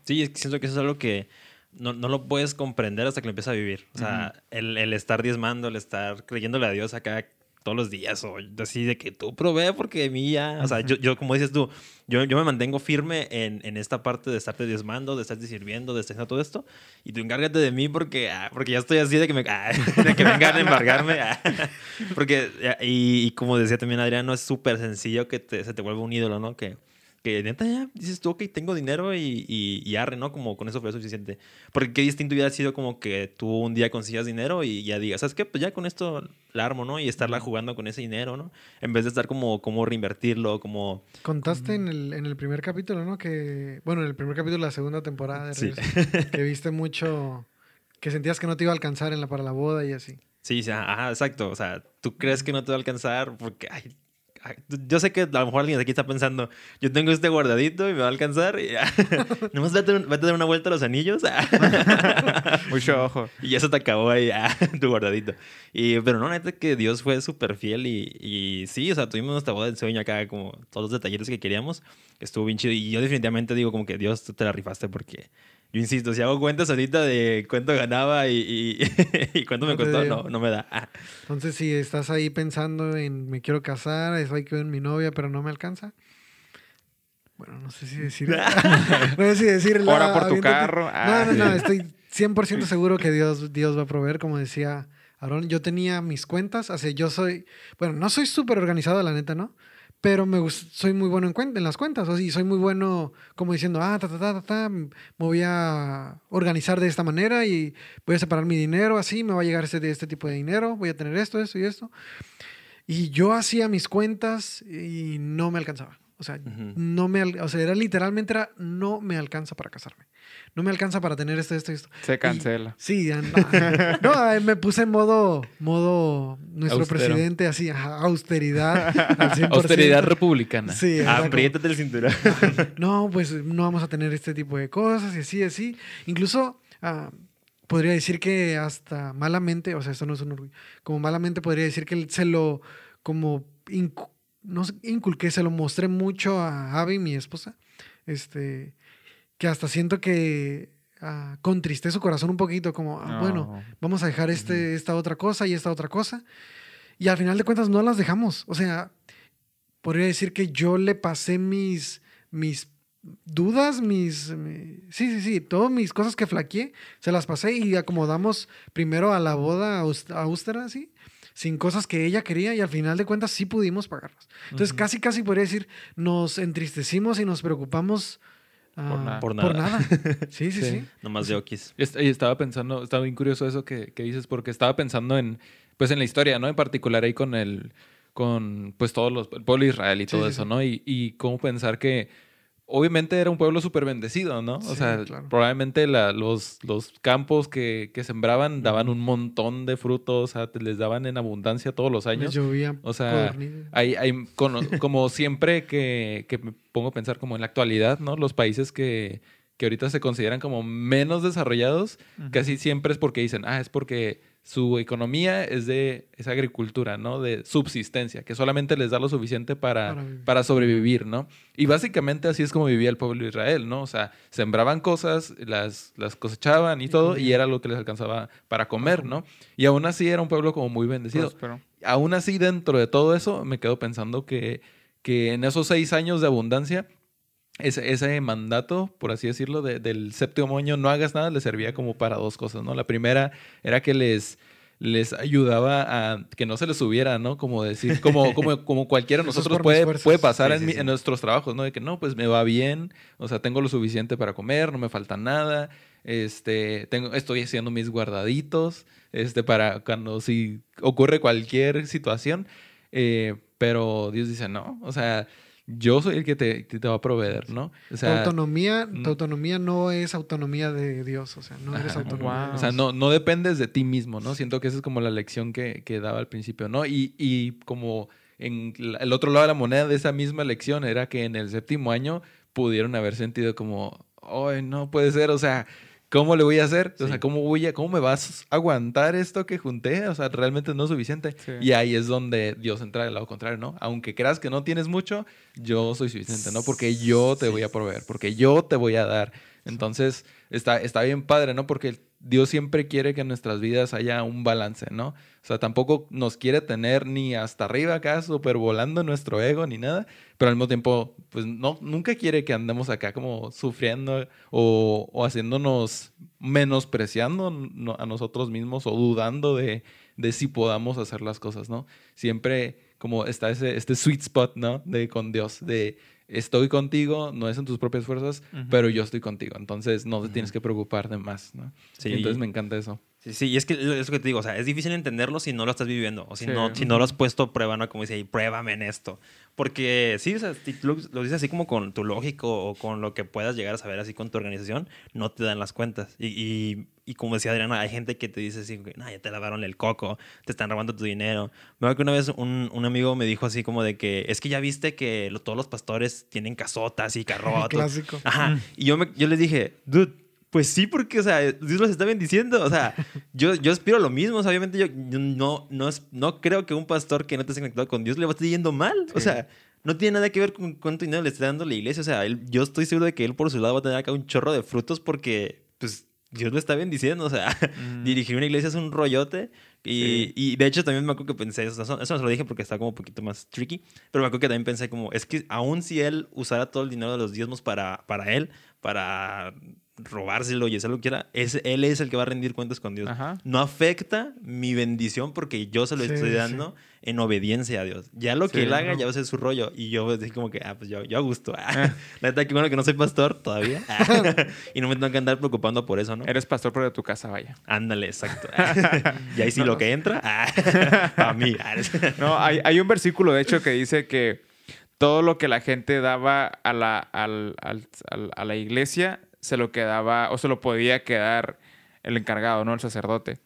Sí, es que siento que eso es algo que no, no lo puedes comprender hasta que lo empiezas a vivir. O sea, el, el estar diezmando, el estar creyéndole a Dios acá todos los días o así de que tú provee porque a mí ya... O sea, yo, yo como dices tú, yo, yo me mantengo firme en, en esta parte de estarte diezmando, de estarte sirviendo, de estar haciendo todo esto y tú encárgate de mí porque, ah, porque ya estoy así de que me... ah, de que vengan a embargarme. ah. porque, y, y como decía también Adriano, es súper sencillo que te- se te vuelva un ídolo, ¿no? Que que neta ya dices tú, ok, tengo dinero y, y, y arre, ¿no? Como con eso fue suficiente. Porque qué distinto hubiera sido como que tú un día consigas dinero y ya digas, ¿sabes qué? Pues ya con esto la armo, ¿no? Y estarla jugando con ese dinero, ¿no? En vez de estar como, como reinvertirlo, como... Contaste en el, en el primer capítulo, ¿no? Que, bueno, en el primer capítulo de la segunda temporada de Sí. Que viste mucho, que sentías que no te iba a alcanzar en la, para la boda y así. Sí, sí, ajá, exacto. O sea, tú crees que no te va a alcanzar porque... ay, yo sé que a lo mejor alguien de aquí está pensando, yo tengo este guardadito y me va a alcanzar y ya. Nomás vete, vete a dar una vuelta a los anillos. Mucho ojo. Y eso te acabó ahí, ah, tu guardadito. Y, pero no, neta que Dios fue súper fiel y, y sí, o sea, tuvimos nuestra boda de sueño acá, como todos los detallitos que queríamos. Estuvo bien chido. Y yo definitivamente digo como que Dios, tú te la rifaste porque, yo insisto, si hago cuentas ahorita de cuánto ganaba y, y, y cuánto me costó, no, no me da. Ah, Entonces, si estás ahí pensando en me quiero casar, es hay que ver mi novia, pero no me alcanza. Bueno, no sé si decir. no sé si decir. la- Ora por tu aviéntate- carro. Ah, no, no, no. sí. Estoy 100% seguro que Dios, Dios va a proveer, como decía Aarón. Yo tenía mis cuentas. O sea, yo soy. Bueno, no soy súper organizado, la neta, ¿no? Pero me soy muy bueno en, cuen- en las cuentas, o sea, soy muy bueno como diciendo, ah, ta, ta, ta, ta, me voy a organizar de esta manera y voy a separar mi dinero así, me va a llegar este, este tipo de dinero, voy a tener esto, esto y esto. Y yo hacía mis cuentas y no me alcanzaba. O sea, no me, o sea, era literalmente era, no me alcanza para casarme. No me alcanza para tener esto, esto y esto. Se cancela. Sí, ya no, no, me puse en modo, modo nuestro Austero. presidente, así, ajá, austeridad. Al 100%. Austeridad republicana. Sí, como, Apriétate el cinturón. no, pues no vamos a tener este tipo de cosas y así, así. Incluso ah, podría decir que hasta malamente, o sea, esto no es un orgullo, como malamente podría decir que se lo, como, no inculqué, se lo mostré mucho a Abby, mi esposa, este, que hasta siento que ah, contristé su corazón un poquito, como, ah, bueno, No. vamos a dejar este, esta otra cosa y esta otra cosa. Y al final de cuentas no las dejamos. O sea, podría decir que yo le pasé mis, mis dudas, mis... mi- sí, sí, sí, todas mis cosas que flaqueé, se las pasé y acomodamos primero a la boda aus- austera, así, sin cosas que ella quería y al final de cuentas sí pudimos pagarlas. Entonces, casi, casi podría decir, nos entristecimos y nos preocupamos ah, Por nada. Por nada. Sí, sí, Sí. sí. Nomás de okis. Y estaba pensando, estaba bien curioso eso que, que dices, porque estaba pensando en, pues en la historia, ¿no? En particular ahí con el, con pues todos los, el pueblo de Israel y Sí, todo sí, eso, sí. ¿no? Y, y cómo pensar que obviamente era un pueblo súper bendecido, ¿no? O sea, claro. probablemente la- los, los campos que, que sembraban daban un montón de frutos, o sea, te- les daban en abundancia todos los años. llovía O sea. Hay, hay como siempre que, que me pongo a pensar como en la actualidad, ¿no? Los países que, que ahorita se consideran como menos desarrollados, casi siempre es porque dicen, ah, es porque su economía es de esa agricultura, ¿no? De subsistencia, que solamente les da lo suficiente para, para sobrevivir, ¿no? Y básicamente así es como vivía el pueblo de Israel, ¿no? O sea, sembraban cosas, las, las cosechaban y todo, y era lo que les alcanzaba para comer, ¿no? Y aún así era un pueblo como muy bendecido Próspero. aún así, dentro de todo eso, me quedo pensando que, que en esos seis años de abundancia, ese, ese mandato, por así decirlo, de- del séptimo año, no hagas nada, les servía como para dos cosas, ¿no? La primera era que les, les ayudaba a que no se les subiera, ¿no? Como decir, como, como, como cualquiera nosotros puede, puede pasar Sí, en, sí, mi- sí. en nuestros trabajos, ¿no? De que no, pues me va bien, o sea, tengo lo suficiente para comer, no me falta nada, este, tengo, estoy haciendo mis guardaditos, este, para cuando si ocurre cualquier situación, eh, pero Dios dice, no, o sea, yo soy el que te, te va a proveer, ¿no? O tu autonomía, mm. tu autonomía no es autonomía de Dios, o sea, no eres Ajá, autónomo. wow. de O sea, no, no dependes de ti mismo, ¿no? Siento que esa es como la lección que, que daba al principio, ¿no? Y, y como en la- el otro lado de la moneda de esa misma lección era que en el séptimo año pudieron haber sentido como, ay, no puede ser, o sea, ¿cómo le voy a hacer? O sea, ¿cómo voy a, cómo me vas a aguantar esto que junté? O sea, realmente no es suficiente. Sí. Y ahí es donde Dios entra del lado contrario, ¿no? Aunque creas que no tienes mucho, yo soy suficiente, ¿no? Porque yo te voy a proveer, porque yo te voy a dar. Entonces, está, está bien padre, ¿no? Porque Dios siempre quiere que en nuestras vidas haya un balance, ¿no? O sea, tampoco nos quiere tener ni hasta arriba acá, super volando nuestro ego ni nada, pero al mismo tiempo, pues no, nunca quiere que andemos acá como sufriendo o, o haciéndonos menospreciando no- a nosotros mismos o dudando de, de si podamos hacer las cosas, ¿no? Siempre como está ese, este sweet spot, ¿no? De con Dios, de estoy contigo, no es en tus propias fuerzas, pero yo estoy contigo. Entonces no te tienes que preocupar de más, ¿no? Sí. Entonces me encanta eso. Sí, sí, y es que es lo que te digo, o sea, es difícil entenderlo si no lo estás viviendo, o si, Sí. no, si no lo has puesto a prueba, ¿no? Como dice ahí, pruébame en esto. Porque sí, o sea, si lo, lo dices así como con tu lógico o con lo que puedas llegar a saber así con tu organización, no te dan las cuentas. Y, y, y como decía Adriana, hay gente que te dice así, no, ya te lavaron el coco, te están robando tu dinero. Me acuerdo que una vez un, un amigo me dijo así como de que, es que ya viste que lo- todos los pastores tienen casotas y carrotos. Clásico. Ajá. Y yo, me, yo les dije, dude, pues sí, porque, o sea, Dios los está bendiciendo. O sea, yo, yo aspiro a lo mismo. O sea, obviamente yo, yo no, no, no creo que un pastor que no esté conectado con Dios le va a estar yendo mal. O Sí. sea, no tiene nada que ver con cuánto dinero le está dando la iglesia. O sea, él- yo estoy seguro de que él por su lado va a tener acá un chorro de frutos porque, pues, Dios lo está bendiciendo. O sea, Mm. dirigir una iglesia es un rollote. Y, Sí. y de hecho también me acuerdo que pensé, o eso, eso no se lo dije porque está como un poquito más tricky, pero me acuerdo que también pensé como, es que aún si él usara todo el dinero de los diezmos para, para él, para robárselo y hacer lo que quiera, es, él es el que va a rendir cuentas con Dios. Ajá. No afecta mi bendición porque yo se lo Sí, estoy sí. dando en obediencia a Dios. Ya lo que Sí, él haga, ¿no? ya va a ser su rollo. Y yo así como que, ah, pues yo, yo a gusto. La neta, que bueno que no soy pastor todavía. y no me tengo que andar preocupando por eso, ¿no? Eres pastor pero de tu casa, vaya. Ándale, exacto. y ahí sí lo que entra, a mí. No, hay, hay un versículo, de hecho, que dice que todo lo que la gente daba a la, al- al- al- a la iglesia se lo quedaba o se lo podía quedar el encargado, ¿no? El sacerdote.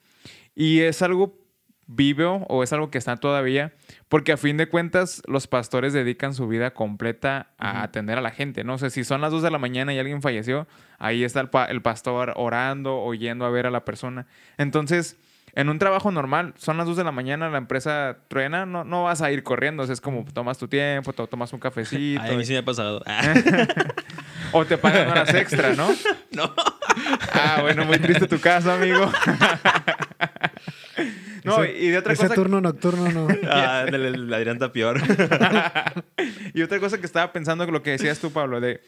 Y es algo vivo o es algo que está todavía, porque a fin de cuentas los pastores dedican su vida completa a atender a la gente, ¿no? O sea, si son las 2 de la mañana y alguien falleció, ahí está el, pa- el pastor orando o yendo a ver a la persona. Entonces, en un trabajo normal, son las 2 de la mañana, la empresa truena, no, no vas a ir corriendo, o sea, es como tomas tu tiempo, to- tomas un cafecito, Ay, a mí sí me ha pasado. o te pagan horas extra, ¿no? no. Ah, bueno, muy triste tu caso, amigo. no, Ese- y de otra Ese cosa... turno nocturno no. Ah, ándale, el Adrián está peor. Y otra cosa que estaba pensando, lo que decías tú, Pablo, de,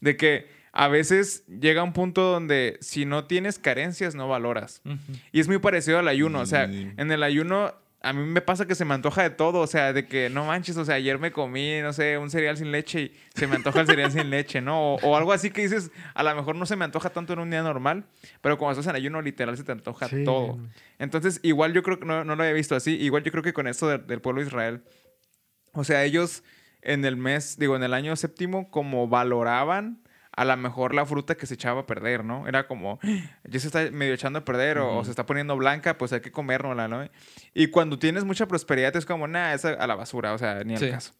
de que a veces llega un punto donde si no tienes carencias, no valoras. Y es muy parecido al ayuno. O sea, en el ayuno a mí me pasa que se me antoja de todo. O sea, de que no manches, o sea, ayer me comí, no sé, un cereal sin leche y se me antoja el cereal sin leche, ¿no? O, o algo así que dices, a lo mejor no se me antoja tanto en un día normal, pero cuando estás en ayuno, literal se te antoja Sí, todo. Entonces, igual yo creo que no, no lo había visto así. Igual yo creo que con esto de- del pueblo de Israel, o sea, ellos en el mes, digo, en el año séptimo, como valoraban a lo mejor la fruta que se echaba a perder, ¿no? Era como, ya se está medio echando a perder o, o se está poniendo blanca, pues hay que comérnosla, ¿no? Y cuando tienes mucha prosperidad es como, nah, esa a la basura, o sea, ni al Sí. caso.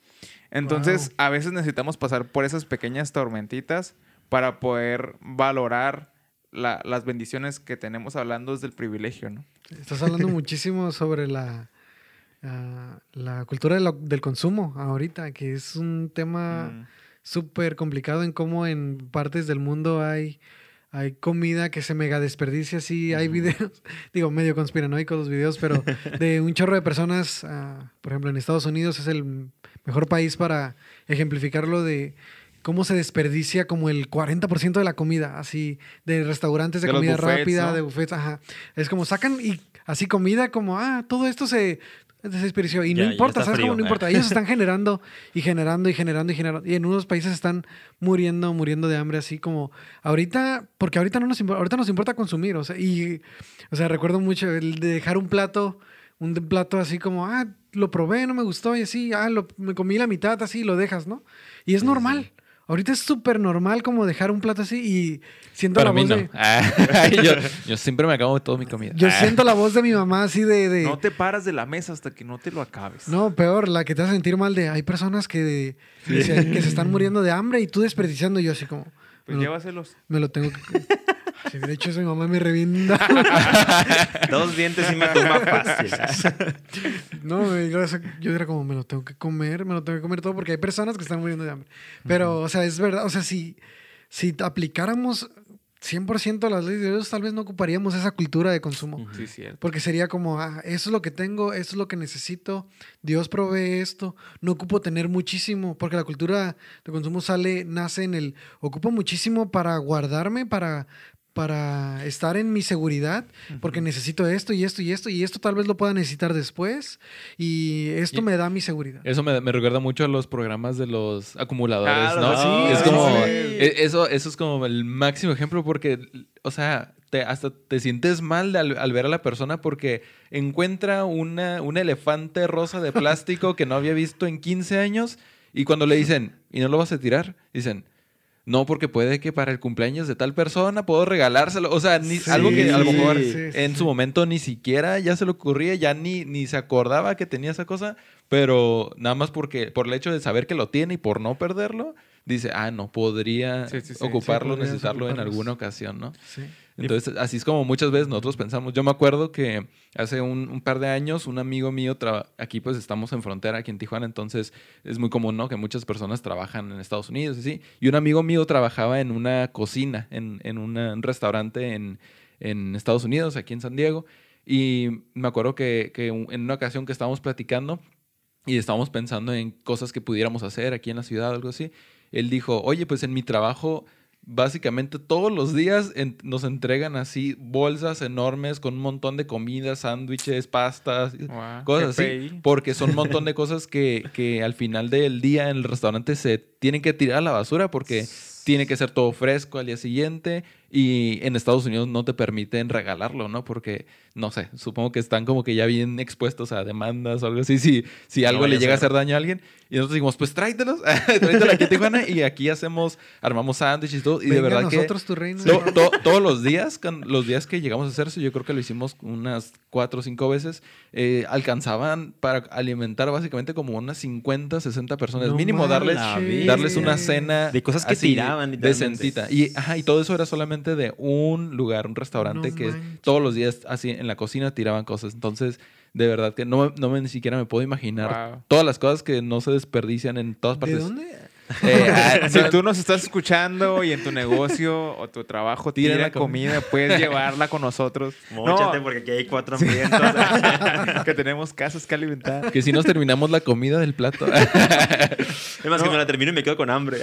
Entonces, Wow. a veces necesitamos pasar por esas pequeñas tormentitas para poder valorar la- las bendiciones que tenemos hablando desde el privilegio, ¿no? Estás hablando muchísimo sobre la, ah, la cultura de lo- del consumo ahorita, que es un tema Mm. Súper complicado en cómo en partes del mundo hay, hay comida que se mega desperdicia. Sí, hay videos, digo, medio conspiranoicos los videos, pero de un chorro de personas, ah, por ejemplo, en Estados Unidos es el mejor país para ejemplificarlo de cómo se desperdicia como el 40% de la comida, así, de restaurantes de, comida buffets, rápida, ¿no? de buffets, ajá. Es como sacan y así comida como, ah, todo esto se se desperdició. Y Ya, no importa, ¿sabes cómo? frío. No importa. Ellos están generando y generando y generando y generando. Y en unos países están muriendo, muriendo de hambre, así como ahorita, porque ahorita no nos importa, ahorita nos importa consumir. O sea, y, o sea, recuerdo mucho el de dejar un plato, un plato así como, ah, lo probé, no me gustó y así, ah, lo, me comí la mitad, así, lo dejas, ¿no? Y es normal. Ahorita es súper normal como dejar un plato así y siento Para la mí voz no. de... Ah, yo, yo siempre me acabo de toda mi comida. Yo Ah. siento la voz de mi mamá así de... de No te paras de la mesa hasta que no te lo acabes. No, peor, la que te hace sentir mal de hay personas que, que se, que se están muriendo de hambre y tú desperdiciando y yo así como Pues me, lo, llévaselos. me lo tengo que si hubiera hecho eso mi mamá me revienta. Dos dientes y me tumba fácil. no, yo, era como me lo tengo que comer, me lo tengo que comer todo porque hay personas que están muriendo de hambre. Pero, o sea, es verdad, o sea, si, si aplicáramos 100% las leyes de Dios, tal vez no ocuparíamos esa cultura de consumo. Sí, cierto. Porque sería como, ah, eso es lo que tengo, eso es lo que necesito, Dios provee esto, no ocupo tener muchísimo, porque la cultura de consumo sale, nace en el, ocupo muchísimo para guardarme, para, para estar en mi seguridad, porque necesito esto y esto y esto, y esto tal vez lo pueda necesitar después, y esto Y- me da mi seguridad. Eso me, me recuerda mucho a los programas de los acumuladores, ¿no? sí, es sí, como, sí. e- Eso, eso es como el máximo ejemplo porque, o sea, te, hasta te sientes mal al, al ver a la persona porque encuentra una, un elefante rosa de plástico que no había visto en 15 años y cuando le dicen, ¿y no lo vas a tirar? Dicen, no, porque puede que para el cumpleaños de tal persona puedo regalárselo. O sea, ni- Sí, algo que a lo mejor sí, en sí. su momento ni siquiera ya se le ocurría, ya ni, ni se acordaba que tenía esa cosa, pero nada más porque por el hecho de saber que lo tiene y por no perderlo, dice, ah, no, podría ocuparlo, necesitarlo en alguna ocasión, ¿no? Sí. Entonces, así es como muchas veces nosotros pensamos. Yo me acuerdo que hace un, par de años un amigo mío, aquí pues estamos en frontera, aquí en Tijuana, entonces es muy común, ¿no? Que muchas personas trabajan en Estados Unidos y sí. Y un amigo mío trabajaba en una cocina, en, un restaurante en, Estados Unidos, aquí en San Diego. Y me acuerdo que, que en una ocasión que estábamos platicando y estábamos pensando en cosas que pudiéramos hacer aquí en la ciudad, algo así, él dijo, oye, pues en mi trabajo básicamente todos los días en- nos entregan así bolsas enormes con un montón de comida, sándwiches, pastas, cosas así. pay. Porque son un montón de cosas que, que al final del día en el restaurante se tienen que tirar a la basura porque tiene que ser todo fresco al día siguiente y en Estados Unidos no te permiten regalarlo, ¿no? Porque, no sé, supongo que están como que ya bien expuestos a demandas o algo así, si, si algo vaya le llega a hacer daño a alguien. Y nosotros dijimos, pues tráetelos, tráetelos aquí a Tijuana y aquí hacemos, armamos sándwiches y todo. Y de Venga a verdad que... nosotros tu reino. To- to- todos los días, con- los días que llegamos a hacer eso, yo creo que lo hicimos unas cuatro o cinco veces, eh, alcanzaban para alimentar básicamente como unas 50, 60 personas. No Mínimo darles, darles una cena. De cosas que así, tiraban. Decentita. Y, ajá, y todo eso era solamente de un lugar, un restaurante No que manches. todos los días así en la cocina tiraban cosas. Entonces, de verdad que no, no me, ni siquiera me puedo imaginar Wow. todas las cosas que no se desperdician en todas ¿De partes. dónde? Eh, ah, Si no, tú nos estás escuchando y en tu negocio o tu trabajo Tira la comida, puedes llevarla con nosotros. Móchate No, porque aquí hay cuatro hambrientos. que tenemos casas que alimentar. que si nos terminamos la comida del plato. es más, que me la termino y me quedo con hambre.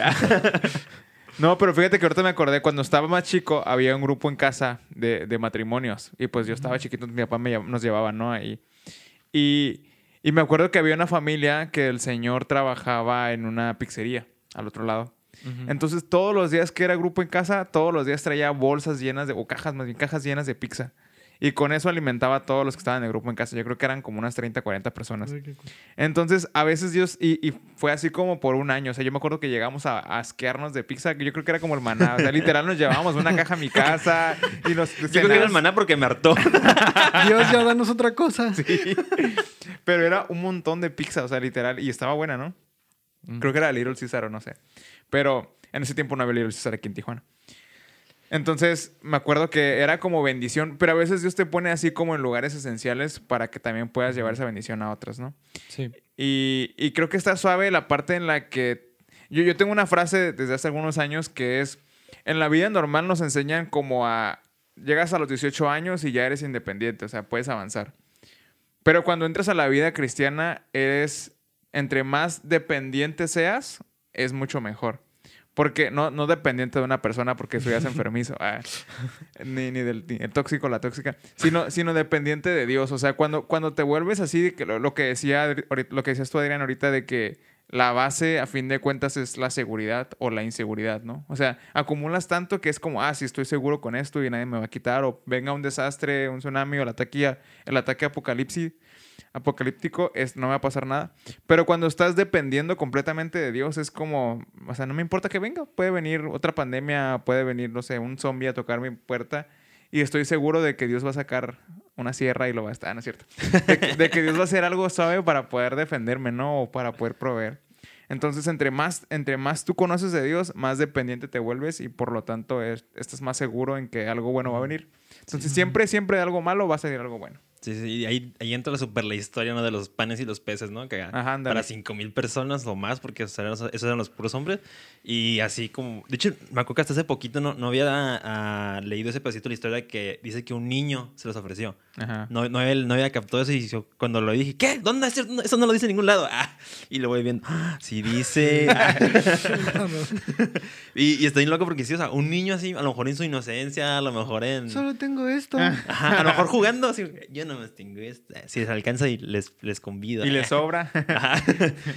No, pero fíjate que ahorita me acordé, cuando estaba más chico, había un grupo en casa de, de matrimonios. Y pues yo estaba chiquito, mi papá me, nos llevaba, ¿no? Ahí. Y, y me acuerdo que había una familia que el señor trabajaba en una pizzería al otro lado. Entonces, todos los días que era grupo en casa, todos los días traía bolsas llenas de, o cajas, más bien cajas llenas de pizza. Y con eso alimentaba a todos los que estaban en el grupo en casa. Yo creo que eran como unas 30, 40 personas. Entonces, a veces Dios, y, y fue así como por un año. O sea, yo me acuerdo que llegamos a, a asquearnos de pizza, que yo creo que era como el maná. O sea, literal nos llevábamos una caja a mi casa y nos. Yo creo que era el maná porque me hartó. Dios, ya danos otra cosa. Pero era un montón de pizza, o sea, literal. Y estaba buena, ¿no? Creo que era Little Caesar o no sé. Pero en ese tiempo no había Little Caesar aquí en Tijuana. Entonces, me acuerdo que era como bendición, pero a veces Dios te pone así como en lugares esenciales para que también puedas llevar esa bendición a otros, ¿no? Sí. Y, y creo que está suave la parte en la que... Yo, yo tengo una frase desde hace algunos años que es, en la vida normal nos enseñan como a... Llegas a los 18 años y ya eres independiente, o sea, puedes avanzar. Pero cuando entras a la vida cristiana, eres, entre más dependiente seas, es mucho mejor. Porque no, no dependiente de una persona porque eso ya es enfermizo. ah, ni, ni del tóxico, la tóxica. Sino, sino dependiente de Dios. O sea, cuando, cuando te vuelves así, que lo, que decía lo que decías tú, Adrián, ahorita de que la base, a fin de cuentas, es la seguridad o la inseguridad, ¿no? O sea, acumulas tanto que es como, ah, sí, estoy seguro con esto y nadie me va a quitar. O venga un desastre, un tsunami o el ataque, el ataque apocalipsis apocalíptico es no me va a pasar nada. Pero cuando estás dependiendo completamente de Dios es como, o sea, no me importa que venga, puede venir otra pandemia, puede venir, no sé, un zombie a tocar mi puerta y estoy seguro de que Dios va a sacar una sierra y lo va a estar, ¿no es cierto? De que, de que Dios va a hacer algo suave para poder defenderme, ¿no? O para poder proveer. Entonces, entre más, entre más tú conoces de Dios, más dependiente te vuelves y por lo tanto es- estás más seguro en que algo bueno va a venir. Entonces, siempre, siempre de algo malo va a salir algo bueno. Sí, sí, y ahí, ahí entra super la historia ¿no? de los panes y los peces, ¿no? Que Ajá, para 5 mil personas o más, porque esos eran, esos eran los puros hombres. Y así como. De hecho, me acuerdo que hasta hace poquito no, no había ah, leído ese pedacito de la historia que dice que un niño se los ofreció. Ajá. No, no, había, no había captado eso y yo cuando lo dije, ¿qué? ¿Dónde es cierto? Eso no lo dice en ningún lado. Ah, y lo voy viendo, ah, sí dice. Ah. y, y está bien loco porque sí, o sea, un niño así, a lo mejor en su inocencia, a lo mejor en. Solo tengo esto. Ajá, a lo mejor jugando, así, yo no tengo esta. Si les alcanza y les, les convido. Y le sobra. Ajá.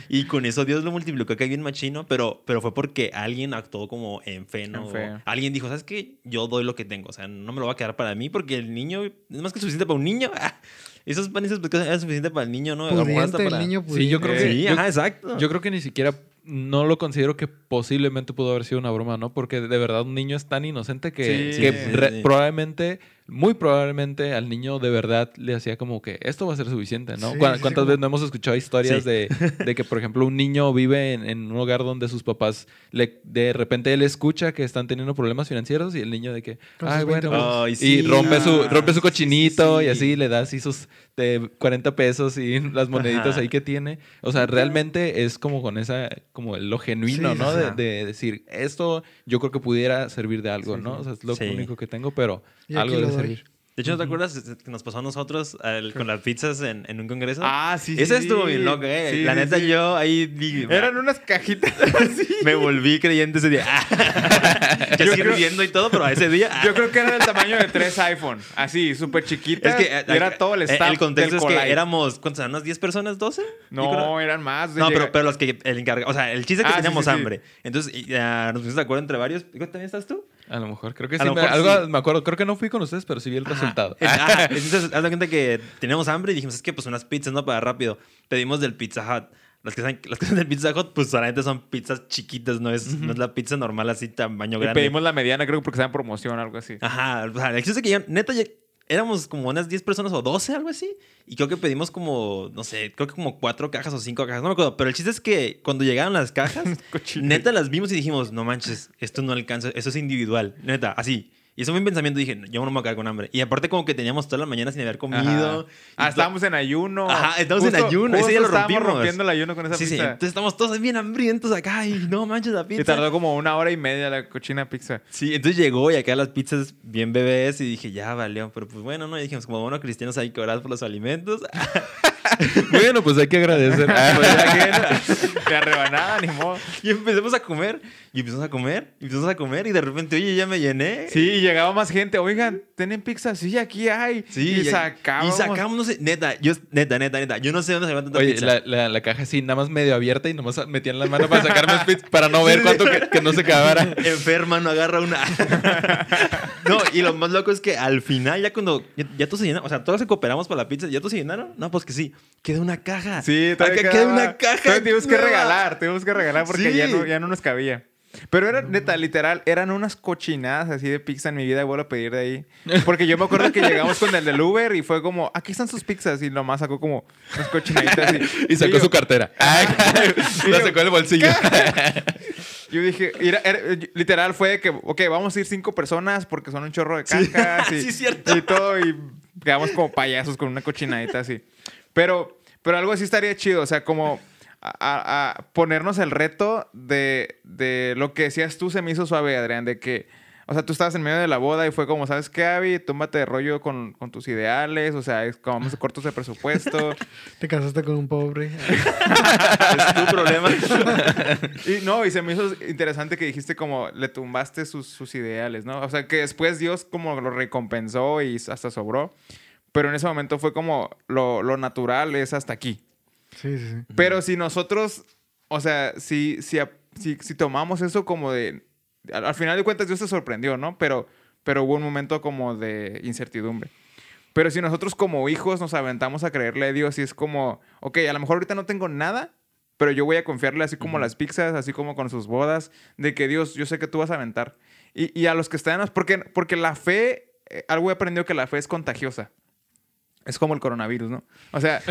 Y con eso Dios lo multiplicó que bien machino, pero, pero fue porque alguien actuó como en fe, ¿no? En fe. Alguien dijo, ¿sabes qué? Yo doy lo que tengo, o sea, no me lo va a quedar para mí porque el niño es más que suficiente para un niño. Esos panes y esos pescados eran suficiente para el niño, ¿no? Hasta Pudiente, el para- niño pudiente. Sí, yo creo que- Sí, yo- ajá, exacto. Yo creo que ni siquiera no lo considero que posiblemente pudo haber sido una broma, ¿no? Porque de verdad un niño es tan inocente que, Sí, que sí, re- sí. probablemente, muy probablemente al niño de verdad le hacía como que esto va a ser suficiente, ¿no? Sí, ¿Cuá- sí, ¿Cuántas como- veces no hemos escuchado historias Sí. de, de que, por ejemplo, un niño vive en, en un hogar donde sus papás le, de repente él escucha que están teniendo problemas financieros y el niño de que, ay, sus 20 bueno, y sí. rompe su, Ah, rompe su sí, sí, cochinito y sí. así le da así sus de 40 pesos y las moneditas Ajá. ahí que tiene. O sea, realmente es como con esa, como lo genuino, Sí, ¿no? De, de decir, esto yo creo que pudiera servir de algo, Sí, ¿no? O sea, es lo Sí. único que tengo, pero algo doy. Servir. De hecho, ¿no te acuerdas que nos pasó a nosotros al- con las pizzas en, en un congreso? Ah, sí, sí. Ese estuvo bien loco, ¿eh? Sí, la sí, neta, sí. yo ahí vi- Eran unas cajitas así. me volví creyente ese día. yo creo- riendo y todo, pero a ese día. ah. Yo creo que era del tamaño de tres iPhone. Así, súper chiquita. es que eh, era todo el eh, staff El contexto del es que éramos, ¿cuántos eran? ¿Unas 10 personas? ¿12? Yo No, creo- eran más. No, pero, pero los que el encargado. O sea, el chiste es que Ah, teníamos sí, sí. hambre. Entonces, ya nos pusimos de acuerdo entre varios. ¿Cuál ¿También estás tú? A lo mejor, creo que sí. me, algo sí. me acuerdo. Creo que no fui con ustedes, pero sí vi el resultado. Eh, ah, entonces, haz de cuenta que teníamos hambre y dijimos, es que pues unas pizzas, ¿no? Para rápido. Pedimos del Pizza Hut. Las que, son, las que son del Pizza Hut, pues solamente son pizzas chiquitas, no es, no es la pizza normal así, tamaño Y grande. pedimos la mediana, creo que porque estaba en promoción o algo así. Ajá, o sea, el que ya, neta, ya éramos como unas 10 personas o 12, algo así. Y creo que pedimos como, no sé, creo que como 4 cajas o 5 cajas, no me acuerdo. Pero el chiste es que cuando llegaron las cajas, neta las vimos y dijimos, no manches, esto no alcanza, eso es individual, neta, así. Y eso fue mi pensamiento, dije, yo no me voy a quedar con hambre. Y aparte como que teníamos toda la mañana sin haber comido. Ajá. Ah, estábamos en ayuno. Ajá, estábamos en ayuno, ese día lo estábamos rompimos. rompiendo el ayuno con esa Sí, sí, pizza. entonces estamos todos bien hambrientos acá y no manches la pizza. Y tardó como una hora y media la cochina pizza. Sí, entonces llegó y acá las pizzas bien bebés y dije, ya valió. Pero pues bueno, ¿no? Y dijimos, como bueno, cristianos hay que orar por los alimentos. bueno, pues hay que agradecer. Pues ya que- La rebanada, ni modo. y empezamos a comer, y empezamos a comer, y empezamos a comer, y de repente, oye, ya me llené. Sí, y llegaba más gente. Oigan, ¿tienen pizza? Sí, aquí hay. Sí, y sacábamos. Y sacamos, no sé, neta, yo, neta, neta, neta, yo no sé dónde se tanta Oye, pizza. la, la, la caja así, nada más medio abierta y nomás metían la mano para sacar más pizza para no ver cuánto que, que no se acabara. Enferma, no agarra una. no, y lo más loco es que al final, ya cuando ya, ya todos se llenaron, o sea, todos se cooperamos para la pizza, ¿ya todos se llenaron? No, pues que sí. Queda una caja. Sí, todavía Acá quedaba. queda una caja. Todavía tuvimos que regalar, tuvimos que regalar porque Sí. ya, no, ya no nos cabía. Pero era, neta, literal, eran unas cochinadas así de pizza en mi vida y vuelvo a pedir de ahí. Porque yo me acuerdo que llegamos con el del Uber y fue como, aquí están sus pizzas. Y nomás sacó como unas cochinaditas así. Y sacó yo- su cartera. la sacó del bolsillo. Yo dije, era- era- literal fue de que, ok, vamos a ir cinco personas porque son un chorro de cajas y, Sí, cierto. y todo y quedamos como payasos con una cochinadita así. Pero, pero algo así estaría chido, o sea, como a, ponernos el reto de, de lo que decías tú se me hizo suave, Adrián, de que, o sea, tú estabas en medio de la boda y fue como, ¿sabes qué, Abby? Tómate de rollo con, con tus ideales, o sea, es como vamos cortos de presupuesto. Te casaste con un pobre. Es tu problema. Y no, y se me hizo interesante que dijiste como le tumbaste sus, sus ideales, ¿no? O sea, que después Dios como lo recompensó y hasta sobró. Pero en ese momento fue como lo, lo natural es hasta aquí. Sí, sí, sí. Pero si nosotros, o sea, si, si, si, si tomamos eso como de... Al, al final de cuentas Dios te sorprendió, ¿no? Pero, pero hubo un momento como de incertidumbre. Pero si nosotros como hijos nos aventamos a creerle a Dios y es como, ok, a lo mejor ahorita no tengo nada, pero yo voy a confiarle así como las pizzas, así como con sus bodas, de que Dios, yo sé que tú vas a aventar. Y, y a los que están, porque, porque la fe, eh, algo he aprendido que la fe es contagiosa. Es como el coronavirus, ¿no? O sea,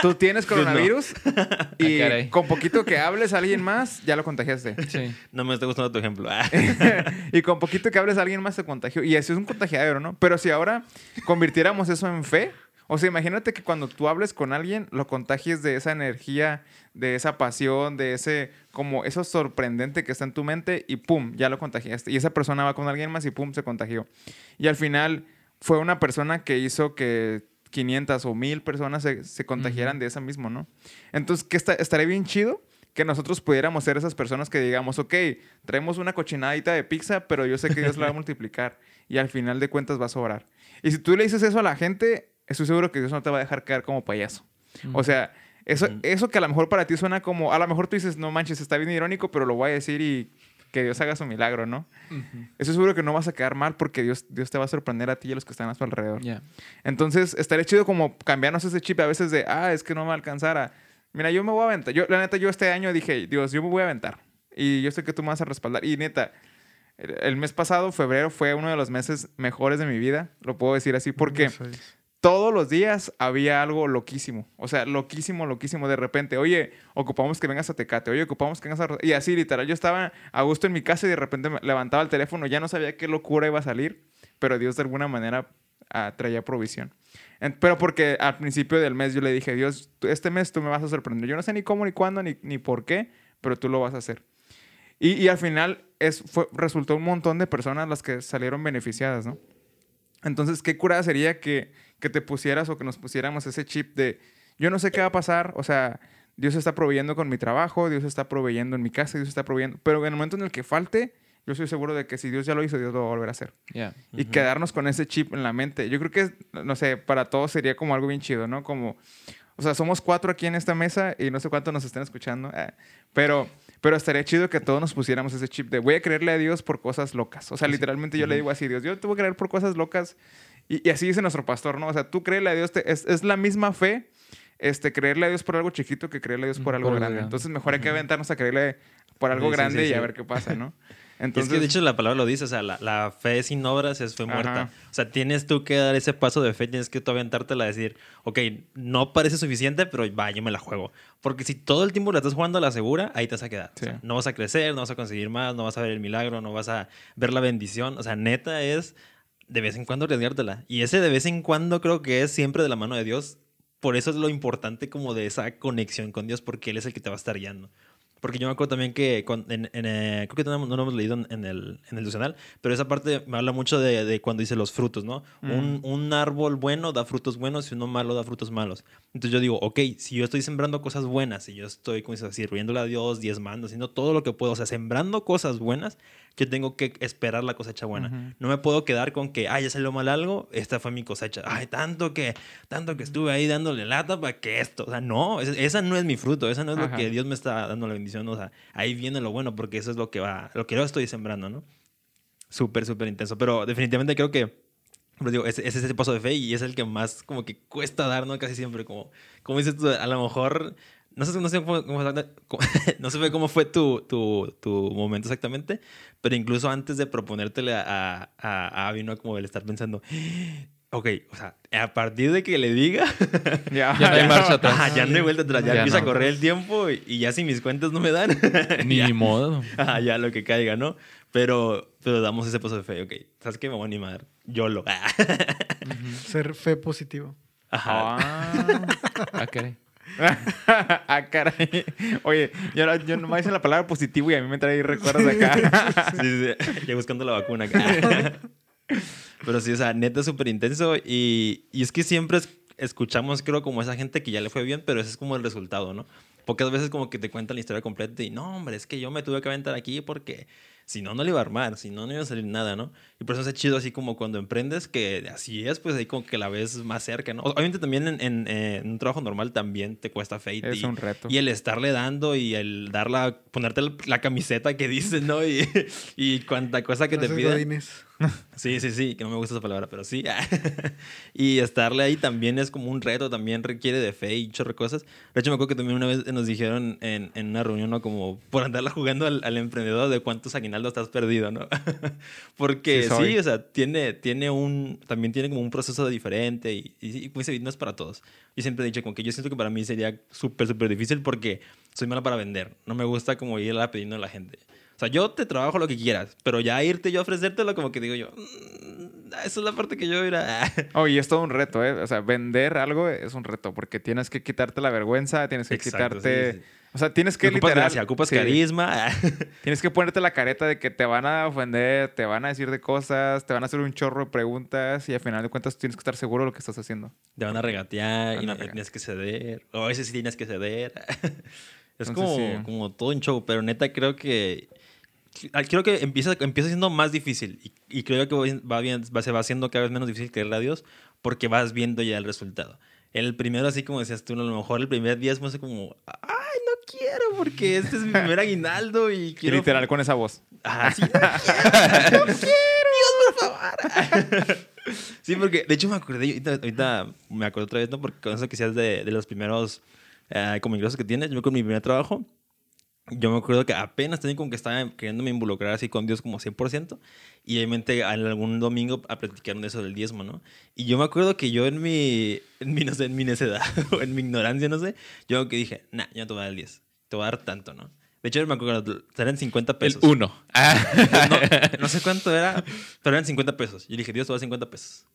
tú tienes no. coronavirus y Ah, con poquito que hables a alguien más, ya lo contagiaste. Sí. No me está gustando tu ejemplo. Ah. y con poquito que hables a alguien más se contagió. Y eso es un contagiadero, ¿no? Pero si ahora convirtiéramos eso en fe, o sea, imagínate que cuando tú hables con alguien, lo contagies de esa energía, de esa pasión, de ese, como eso sorprendente que está en tu mente y pum, ya lo contagiaste. Y esa persona va con alguien más y pum, se contagió. Y al final fue una persona que hizo que 500 o 1000 personas se, se contagiaran de esa mismo, ¿no? Entonces, que está, estaría bien chido que nosotros pudiéramos ser esas personas que digamos, ok, traemos una cochinadita de pizza, pero yo sé que Dios la va a multiplicar y al final de cuentas va a sobrar. Y si tú le dices eso a la gente, estoy seguro que Dios no te va a dejar quedar como payaso. O sea, eso, Ujú. eso que a lo mejor para ti suena como, a lo mejor tú dices, no manches, está bien irónico, pero lo voy a decir y que Dios haga su milagro, ¿no? Eso seguro que no vas a quedar mal porque Dios, Dios te va a sorprender a ti y a los que están a su alrededor. Entonces, estaría chido como cambiarnos ese chip a veces de, ah, es que no me alcanzara. Mira, yo me voy a aventar. Yo, la neta, yo este año dije, Dios, yo me voy a aventar. Y yo sé que tú me vas a respaldar. Y neta, el, mes pasado, febrero, fue uno de los meses mejores de mi vida. Lo puedo decir así porque No. Todos los días había algo loquísimo. O sea, loquísimo, loquísimo. De repente, oye, ocupamos que vengas a Tecate. Oye, ocupamos que vengas a... Ro-". Y así, literal, yo estaba a gusto en mi casa y de repente me levantaba el teléfono. Ya no sabía qué locura iba a salir, pero Dios de alguna manera ah, traía provisión. Pero porque al principio del mes yo le dije, Dios, este mes tú me vas a sorprender. Yo no sé ni cómo, ni cuándo, ni, ni por qué, pero tú lo vas a hacer. Y, y al final es, fue, resultó un montón de personas las que salieron beneficiadas, ¿no? Entonces, qué curada sería que, que te pusieras o que nos pusiéramos ese chip de, yo no sé qué va a pasar, o sea, Dios está proveyendo con mi trabajo, Dios está proveyendo en mi casa, Dios está proveyendo, pero en el momento en el que falte, yo estoy seguro de que si Dios ya lo hizo, Dios lo va a volver a hacer. Y quedarnos con ese chip en la mente. Yo creo que, no sé, para todos sería como algo bien chido, ¿no? Como, o sea, somos cuatro aquí en esta mesa y no sé cuántos nos estén escuchando, eh, pero, pero estaría chido que todos nos pusiéramos ese chip de voy a creerle a Dios por cosas locas. O sea, literalmente yo le digo así, Dios, yo te voy a creer por cosas locas. Y, y así dice nuestro pastor, ¿no? O sea, tú créele a Dios, te- es, es la misma fe. Este, creerle a Dios por algo chiquito que creerle a Dios por algo por grande. Entonces, mejor hay que aventarnos a creerle por algo Sí, grande sí, y a ver qué pasa, ¿no? Entonces, es que de hecho la palabra lo dice, o sea, la, la fe sin obras es fe muerta. Ajá. O sea, tienes tú que dar ese paso de fe, tienes que tú aventártela a decir, ok, no parece suficiente, pero va, yo me la juego. Porque si todo el tiempo la estás jugando a la segura, ahí te vas a quedar. O Sí. sea, no vas a crecer, no vas a conseguir más, no vas a ver el milagro, no vas a ver la bendición. O sea, neta es de vez en cuando arriesgártela. Y ese de vez en cuando creo que es siempre de la mano de Dios. Por eso es lo importante como de esa conexión con Dios, porque Él es el que te va a estar guiando. Porque yo me acuerdo también que con- en, en, eh, creo que no, no lo hemos leído en, en el, en el devocional, pero esa parte me habla mucho de, de cuando dice los frutos, ¿no? Un, un árbol bueno da frutos buenos y uno malo da frutos malos. Entonces yo digo, ok, si yo estoy sembrando cosas buenas, si yo estoy, como dices, sirviéndole a Dios, diezmando, haciendo todo lo que puedo, o sea, sembrando cosas buenas, yo tengo que esperar la cosecha buena. Ujú. No me puedo quedar con que, ay, ya salió mal algo, esta fue mi cosecha. Ay, tanto que, tanto que estuve ahí dándole lata para que esto. O sea, no, esa, no es mi fruto, esa no es Ajá. lo que Dios me está dando la bendición. O sea, ahí viene lo bueno, porque eso es lo que va, lo que yo estoy sembrando, ¿no? Súper, súper intenso. Pero definitivamente creo que, digo, ese, ese es ese paso de fe y es el que más como que cuesta dar, ¿no? Casi siempre, como, como dices tú, a lo mejor, no sé, no sé cómo, cómo- no sé cómo fue tu, tu, tu momento exactamente, pero incluso antes de proponértele a, a, a, Abby, ¿no? Como el estar pensando, ok, o sea, a partir de que le diga, ya, Ya no hay marcha atrás. ajá, ya no hay vuelta atrás, ya, Ya empieza no. a correr el tiempo y, y ya si mis cuentas no me dan, Ni ya, modo. ajá, ya lo que caiga, ¿no? Pero, pero damos ese paso de fe, ok, ¿sabes qué? Me voy a animar, yo lo. Ser fe positivo. Ajá. Ah. Ah, caray. Ah, caray. Oye, yo, yo nomás hice la palabra positivo y a mí me trae recuerdos acá. Sí, sí. Ya buscando la vacuna acá. Pero sí, o sea, neta súper intenso. Y, y es que siempre es- escuchamos, creo, como esa gente que ya le fue bien, pero ese es como el resultado, ¿no? Pocas veces como que te cuentan la historia completa y no, hombre, es que yo me tuve que aventar aquí porque si no, no le iba a armar, si no, no iba a salir nada, ¿no? Y por eso es chido así como cuando emprendes, que así es, pues ahí como que la ves más cerca, ¿no? Obviamente también en, en, eh, en un trabajo normal también te cuesta y- Es un reto. y el estarle dando y el darla, ponerte la, la camiseta que dices, ¿no? Y, y cuánta cosa que te piden. Godínez. Sí, sí, sí, que no me gusta esa palabra, pero sí. y estarle ahí también es como un reto, también requiere de fe y chorro de cosas. De hecho, me acuerdo que también una vez nos dijeron en, en una reunión, ¿no? Como por andarla jugando al, al emprendedor de cuántos aguinaldos estás perdido, ¿no? Porque Sí sí, o sea, tiene, tiene un, también tiene como un proceso diferente y, y, y como dice, no es para todos. Yo siempre he dicho como que yo siento que para mí sería súper, súper difícil porque soy mala para vender. No me gusta como ir a pidiendo a la gente. O sea, yo te trabajo lo que quieras, pero ya irte yo a ofrecértelo como que digo yo, "Mm, esa es la parte que yo irá. Oye, es todo un reto, ¿eh? O sea, vender algo es un reto porque tienes que quitarte la vergüenza, tienes que Exacto, quitarte... sí, sí. O sea, tienes que ocupas literal... gracia, ocupas sí, carisma. Tienes que ponerte la careta de que te van a ofender, te van a decir de cosas, te van a hacer un chorro de preguntas y al final de cuentas tienes que estar seguro de lo que estás haciendo. Te van a regatear Te y van a regatear. tienes que ceder. O a veces sí tienes que ceder. es Entonces, como, sí. como todo un show, pero neta creo que... Creo que empieza, empieza siendo más difícil y, y creo que va bien, va, se va haciendo cada vez menos difícil creerle a Dios porque vas viendo ya el resultado. El primero, así como decías tú, a lo mejor el primer día es más como, ay, no quiero porque este es mi primer aguinaldo y quiero... literal con esa voz. Ah, sí, no quiero, no quiero, Dios, por favor. sí, porque de hecho me acordé, ahorita, ahorita me acuerdo otra vez, ¿no? Porque con eso que seas de, de los primeros eh, como ingresos que tienes, yo con mi primer trabajo, yo me acuerdo que apenas tenía como que estaba queriéndome involucrar así con Dios como 100%, y obviamente en algún domingo a platicaron eso del diezmo, ¿no? Y yo me acuerdo que yo en mi, en mi, no sé, en mi necedad o en mi ignorancia, no sé, yo que dije, nah, yo no te voy a dar el 10, te voy a dar tanto, ¿no? De hecho, me acuerdo, eran 50 El pesos. uno. Ah. No, no sé cuánto era, pero eran 50 pesos. Yo dije, Dios, te voy a dar 50 pesos.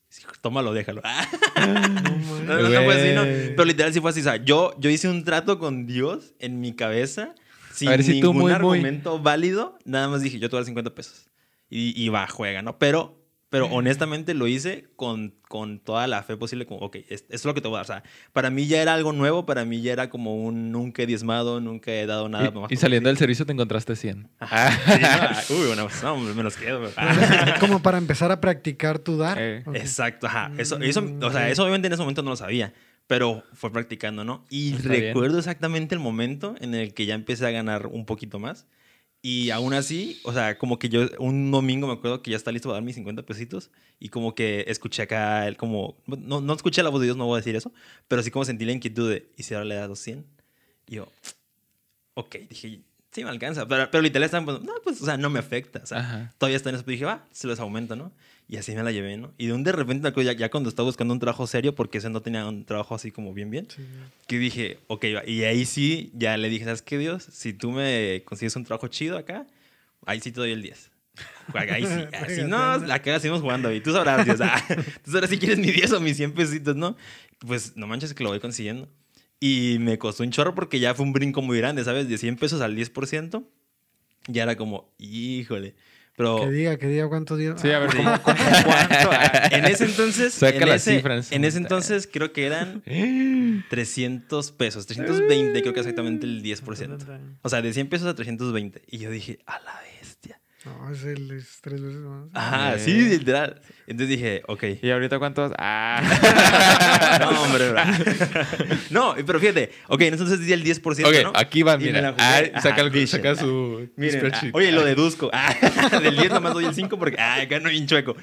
Tómalo, déjalo. No, no, no fue así, ¿no? Pero literal sí fue así. O sea, yo, yo hice un trato con Dios en mi cabeza sin A ver si tú, ningún muy, muy. argumento válido. Nada más dije, yo te voy a dar 50 pesos. Y, y va, juega, ¿no? Pero Pero honestamente lo hice con, con toda la fe posible, como, ok, es- esto es lo que te voy a dar. O sea, para mí ya era algo nuevo, para mí ya era como un nunca he diezmado, nunca he dado nada. Y, más y saliendo del servicio te encontraste 100. Sí, no, ah, uy, bueno, pues, no, me los quedo. Ah. Como para empezar a practicar tu dar. Eh. Exacto, ajá. Eso, eso, Mm, o sea, ok. eso obviamente en ese momento no lo sabía, pero fue practicando, ¿no? Y Está bien. recuerdo exactamente el momento en el que ya empecé a ganar un poquito más. Y aún así, o sea, como que yo un domingo me acuerdo que ya está listo para dar mis 50 pesitos y como que escuché acá, el como, no, no escuché la voz de Dios, no voy a decir eso, pero sí como sentí la inquietud de, ¿y si ahora le das 200? Y yo, ok, dije, sí me alcanza, pero, pero literal estaban, pues, no, pues, o sea, no me afecta, o sea, Ajá. todavía está en eso. Pero dije, va, se los aumento, ¿no? Y así me la llevé, ¿no? Y de un de repente, ya, ya cuando estaba buscando un trabajo serio, porque ese no tenía un trabajo así como bien, bien, Sí. que dije, ok. Y ahí sí, ya le dije, ¿sabes qué, Dios? Si tú me consigues un trabajo chido acá, ahí sí te doy el 10. Ahí sí, así no, la que seguimos jugando y tú sabrás, Dios. Ah, tú sabrás si quieres mi 10 o mis 100 pesitos, ¿no? Pues no manches que lo voy consiguiendo. Y me costó un chorro porque ya fue un brinco muy grande, ¿sabes? De 100 pesos al 10%, ya era como, híjole. Pero Que diga, que diga cuánto dio. Sí, a ver, Sí. ¿cómo, cómo, cuánto? Ah, en ese entonces, Saca en, las ese, cifras. en ese entonces creo que eran 300 pesos, 320 creo que exactamente el 10%. O sea, de 100 pesos a 320. Y yo dije, a la bestia. No, es el es tres veces más. Ajá, sí, literal. Entonces dije, ok. ¿Y ahorita cuántos? Ah, No, hombre, bro. No, pero fíjate. Ok, entonces di el 10%, Ok, ¿no? aquí va, mira. Ah, saca, el- Vision. saca su Miren, spreadsheet. ah, oye, lo deduzco. Ah, del 10 nomás doy el 5 porque, ah, gano bien chueco.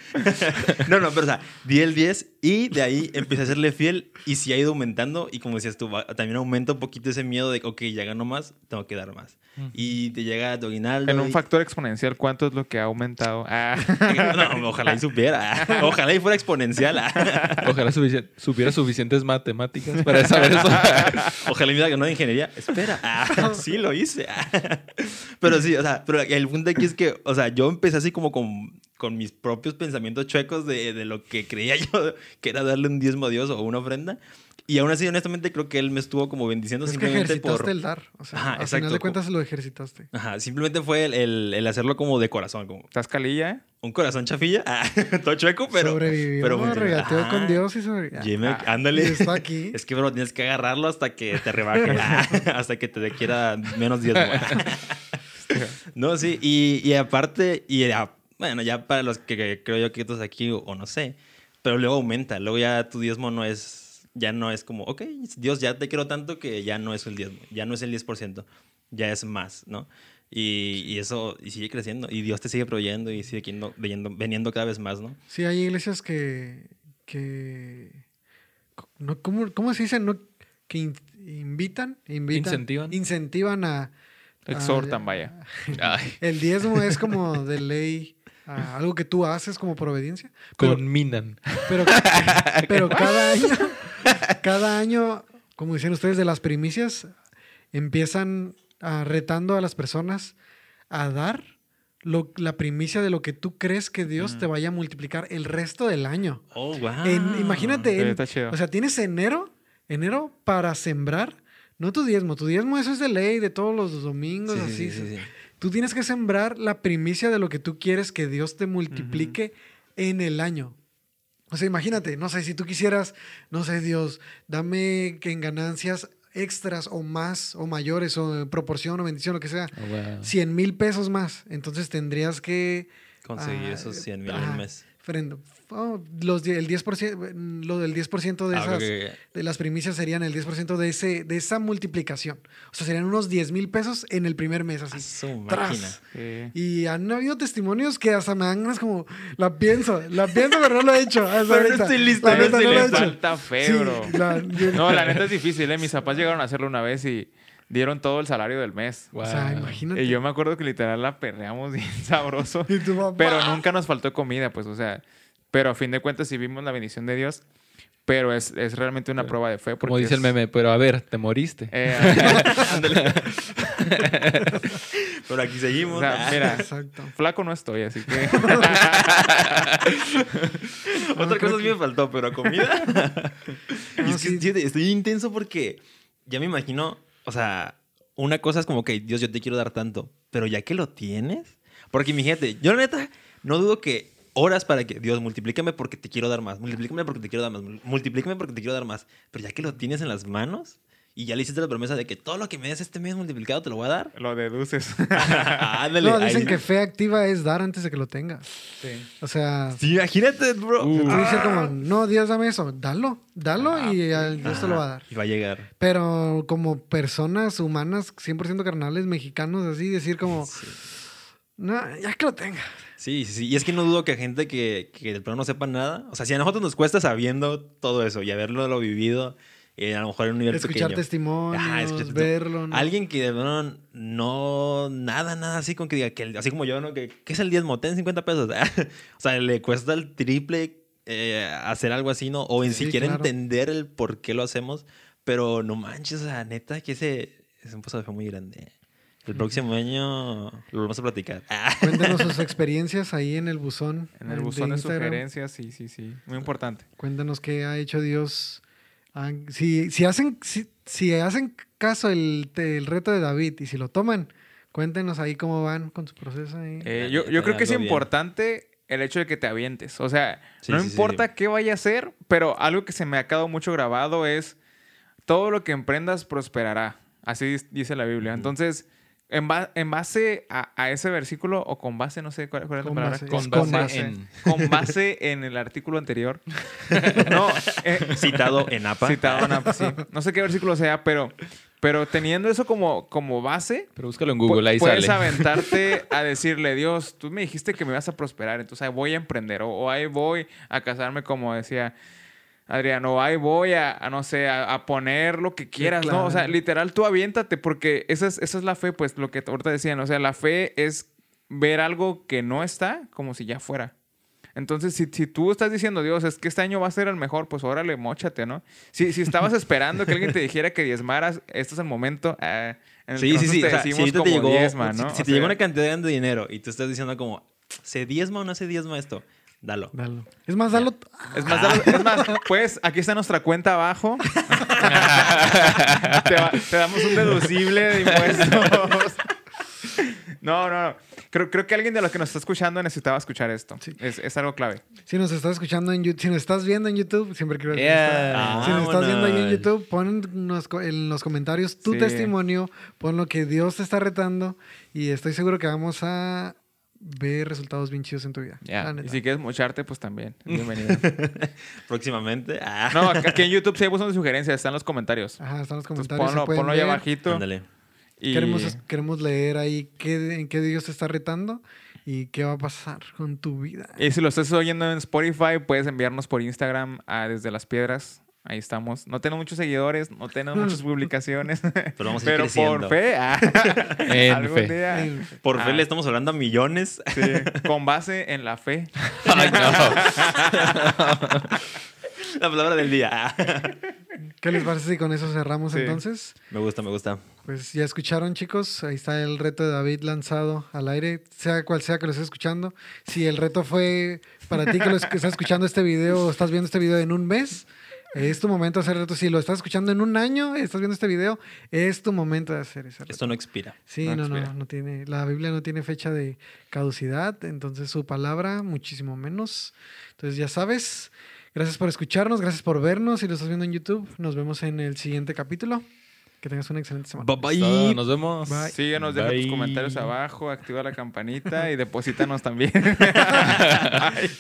No, no, pero o sea, di el 10 y de ahí empecé a serle fiel y sí ha ido aumentando y como decías tú, va- también aumenta un poquito ese miedo de, ok, ya gano más, tengo que dar más. Y te llega tu aguinaldo. en un y- factor exponencial, ¿cuánto es lo que ha aumentado? Ah, No, ojalá y supiera. Ojalá y fuera exponencial. Ojalá sufici- supiera suficientes matemáticas para saber eso. Ojalá y me diga que no de ingeniería. Espera. Sí, lo hice. Pero sí, o sea, pero el punto aquí es que, o sea, yo empecé así como con, con mis propios pensamientos chuecos de, de lo que creía yo que era darle un diezmo a Dios o una ofrenda. Y aún así, honestamente, creo que él me estuvo como bendiciendo Es que simplemente ejercitaste por... el dar. O sea, Ajá, al exacto. final de cuentas lo ejercitaste. Ajá, simplemente fue el, el- el hacerlo como de corazón, como ¿Estás calilla, eh? un corazón chafilla, ah, todo chueco, pero... Sobrevivió, pero ¿no? regateó Ajá. con Dios y sobrevivió. Jimmy, Ah, ándale. y está aquí. Es que, bro, tienes que agarrarlo hasta que te rebaje. Ah, hasta que te quiera menos 10. no, sí. Y, y aparte, y ya, bueno, ya para los que, que creo yo que estás aquí o, o no sé, pero luego aumenta. Luego ya tu diezmo no es, ya no es como, ok, Dios, ya te quiero tanto que ya no es el diezmo, ya no es el 10%, ya es más, ¿no? Y, y eso, y sigue creciendo. Y Dios te sigue proveyendo y sigue viniendo, viniendo, viniendo cada vez más, ¿no? Sí, hay iglesias que. que no, ¿cómo, ¿Cómo se dice? No, que in- invitan, invitan. Incentivan. Incentivan a. a- Exhortan, vaya. Ay, El diezmo es como de ley. A algo que tú haces como providencia. Pero, conminan. pero, pero cada año, cada año, como dicen ustedes, de las primicias, empiezan retando a las personas a dar lo- la primicia de lo que tú crees que Dios te vaya a multiplicar el resto del año. Oh, wow. En- imagínate, en- o sea, tienes enero, enero para sembrar, no tu diezmo, tu diezmo eso es de ley de todos los domingos, Sí, sí, así. sí, sí, sí. Tú tienes que sembrar la primicia de lo que tú quieres que Dios te multiplique en el año. O sea, imagínate, no sé, si tú quisieras, no sé, Dios, dame que en ganancias extras o más o mayores o en proporción o bendición, lo que sea, Oh, wow. 100 mil pesos más. Entonces tendrías que... Conseguir ah, esos 100 mil ajá, al mes. frente- oh, los, el 10%, lo del 10% de Ah, esas de las primicias serían el 10% de, ese, de esa multiplicación. O sea, serían unos 10 mil pesos en el primer mes, así. A su Tras. Sí. Y han habido testimonios que hasta me dan ganas como, la pienso, la pienso, pero no lo he hecho. hasta Pero no estoy listo, La no neta, estoy no lo he Le hecho. falta fe, Sí, bro. la- yo- No, la neta es difícil, ¿eh? Mis papás llegaron a hacerlo una vez y dieron todo el salario del mes. O sea, imagínate. Y yo me acuerdo que literal la perreamos bien sabroso. Y tu papá. Pero nunca nos faltó comida, pues, o sea. Pero a fin de cuentas sí vimos la bendición de Dios. Pero es, es realmente una prueba de fe. Como dice el es- meme, pero a ver, te moriste. eh, Pero aquí seguimos. o sea, mira, Exacto. flaco no estoy, así que. Otra cosa sí me faltó, pero comida. y No, es que sí. sí, estoy intenso porque ya me imagino, o sea, una cosa es como que, Dios, yo te quiero dar tanto, pero ya que lo tienes, porque imagínate, yo la neta no dudo que horas para que, Dios, multiplícame porque te quiero dar más, multiplícame porque te quiero dar más, multiplícame porque te quiero dar más. Pero ya que lo tienes en las manos y ya le hiciste la promesa de que todo lo que me des este mes multiplicado te lo voy a dar. Lo deduces. Ándale. No, dicen ahí- que fe activa es dar antes de que lo tengas. sí. O sea, Sí, imagínate, bro. tú dices Ah. como, no, Dios, dame eso. Dalo, dalo y al- Dios te lo va a dar. Y va a llegar. Pero como personas humanas 100% carnales mexicanos, así, decir como, no, ya que lo tenga. Sí, sí, sí. Y es que no dudo que gente que, que de plano no sepa nada. O sea, si a nosotros nos cuesta sabiendo todo eso y haberlo lo vivido, eh, a lo mejor en un nivel Escuchar pequeño. testimonios, Ajá, escuchar testi- verlo. ¿no? Alguien que de verdad no, nada, nada así con que diga, que, así como yo, ¿no? Que, ¿Qué es el diezmo? Ten 50 pesos. o sea, le cuesta el triple eh, hacer algo así, ¿no? O en Sí, siquiera claro. entender el por qué lo hacemos. Pero no manches, o sea, neta, que ese es un paso muy grande. El próximo año lo vamos a platicar. Cuéntenos sus experiencias ahí en el buzón. En el de buzón de Instagram. sugerencias, sí, sí, sí. Muy importante. Cuéntanos qué ha hecho Dios. Ah, Si, si, hacen, si, si hacen caso el, el reto de David y si lo toman, cuéntenos ahí cómo van con su proceso. ahí. Eh, yo, yo creo que es importante el hecho de que te avientes. O sea, Sí, no sí, sí. importa qué vaya a hacer, pero algo que se me ha quedado mucho grabado es todo lo que emprendas prosperará. Así dice la Biblia. Entonces, en, ba- en base a, a ese versículo, o con base, no sé cuál, cuál es la Con palabra. base. Con, Es con base, en. con base en el artículo anterior. no, eh, Citado en APA. citado en APA, sí. No sé qué versículo sea, pero, pero teniendo eso como, como base, Pero búscalo en Google, ahí Pu- Puedes sale. aventarte a decirle, Dios, tú me dijiste que me vas a prosperar, entonces ahí voy a emprender, o, o ahí voy a casarme, como decía Adrián, o ahí voy a, a, no sé, a, a poner lo que quieras, ¿no? O sea, literal, tú aviéntate, porque esa es, esa es la fe, pues, lo que ahorita decían, o sea, la fe es ver algo que no está como si ya fuera. Entonces, si, si tú estás diciendo, Dios, es que este año va a ser el mejor, pues órale, móchate, ¿no? Si, si estabas esperando que alguien te dijera que diezmaras, este es el momento ah, en el Sí, que sí, sí. te O sea, si como te llegó, diezma, si- ¿no? si, O te sea, una cantidad de dinero y tú estás diciendo como, ¿se diezma o no se diezma esto? Dalo. Dalo. Es más, dalo. Es más, dalo- es más, pues aquí está nuestra cuenta abajo. te, va- te damos un deducible de impuestos. No, no, no. Creo, creo que alguien de los que nos está escuchando necesitaba escuchar esto. Sí. Es, es algo clave. Si nos estás escuchando en YouTube, si nos estás viendo en YouTube, siempre quiero decir Yeah. Si nos estás viendo ahí en. YouTube, pon en los, co- en los comentarios tu Sí. testimonio, pon lo que Dios te está retando y estoy seguro que vamos a ver resultados bien chidos en tu vida. Y si quieres mocharte, pues también. Bienvenido. Próximamente. Ah. No, aquí en YouTube sí hay buzón de sugerencias. Están los comentarios. Ajá, están los comentarios. ponlo, ahí abajito. Ándale. Y... Queremos, queremos leer ahí qué, en qué Dios te está retando y qué va a pasar con tu vida. Y si lo estás oyendo en Spotify, puedes enviarnos por Instagram a Desde las Piedras. Ahí estamos. No tenemos muchos seguidores, no tenemos muchas publicaciones. Pero vamos a ir Pero creciendo. por fe, ah, algún fe. día, Por fe Ah. le estamos hablando a millones. sí, con base en la fe. Ay, no. La palabra del día. ¿Qué les parece si con eso cerramos Sí. entonces? Me gusta, me gusta. Pues ya escucharon, chicos. Ahí está el reto de David lanzado al aire, sea cual sea que lo estés escuchando. Si el reto fue para ti que, lo estás escuchando este video o estás viendo este video en un mes, es tu momento de hacer el reto. Si lo estás escuchando en un año, estás viendo este video, es tu momento de hacer ese reto. Esto no expira. Sí, no no, no, expira. no tiene. La Biblia no tiene fecha de caducidad, entonces su palabra muchísimo menos. Entonces ya sabes. Gracias por escucharnos, gracias por vernos. Si lo estás viendo en YouTube, nos vemos en el siguiente capítulo. Que tengas una excelente semana. Bye bye. Todo, Nos vemos. Bye. Síguenos, deja tus comentarios abajo, activa la campanita y deposítanos también. Bye.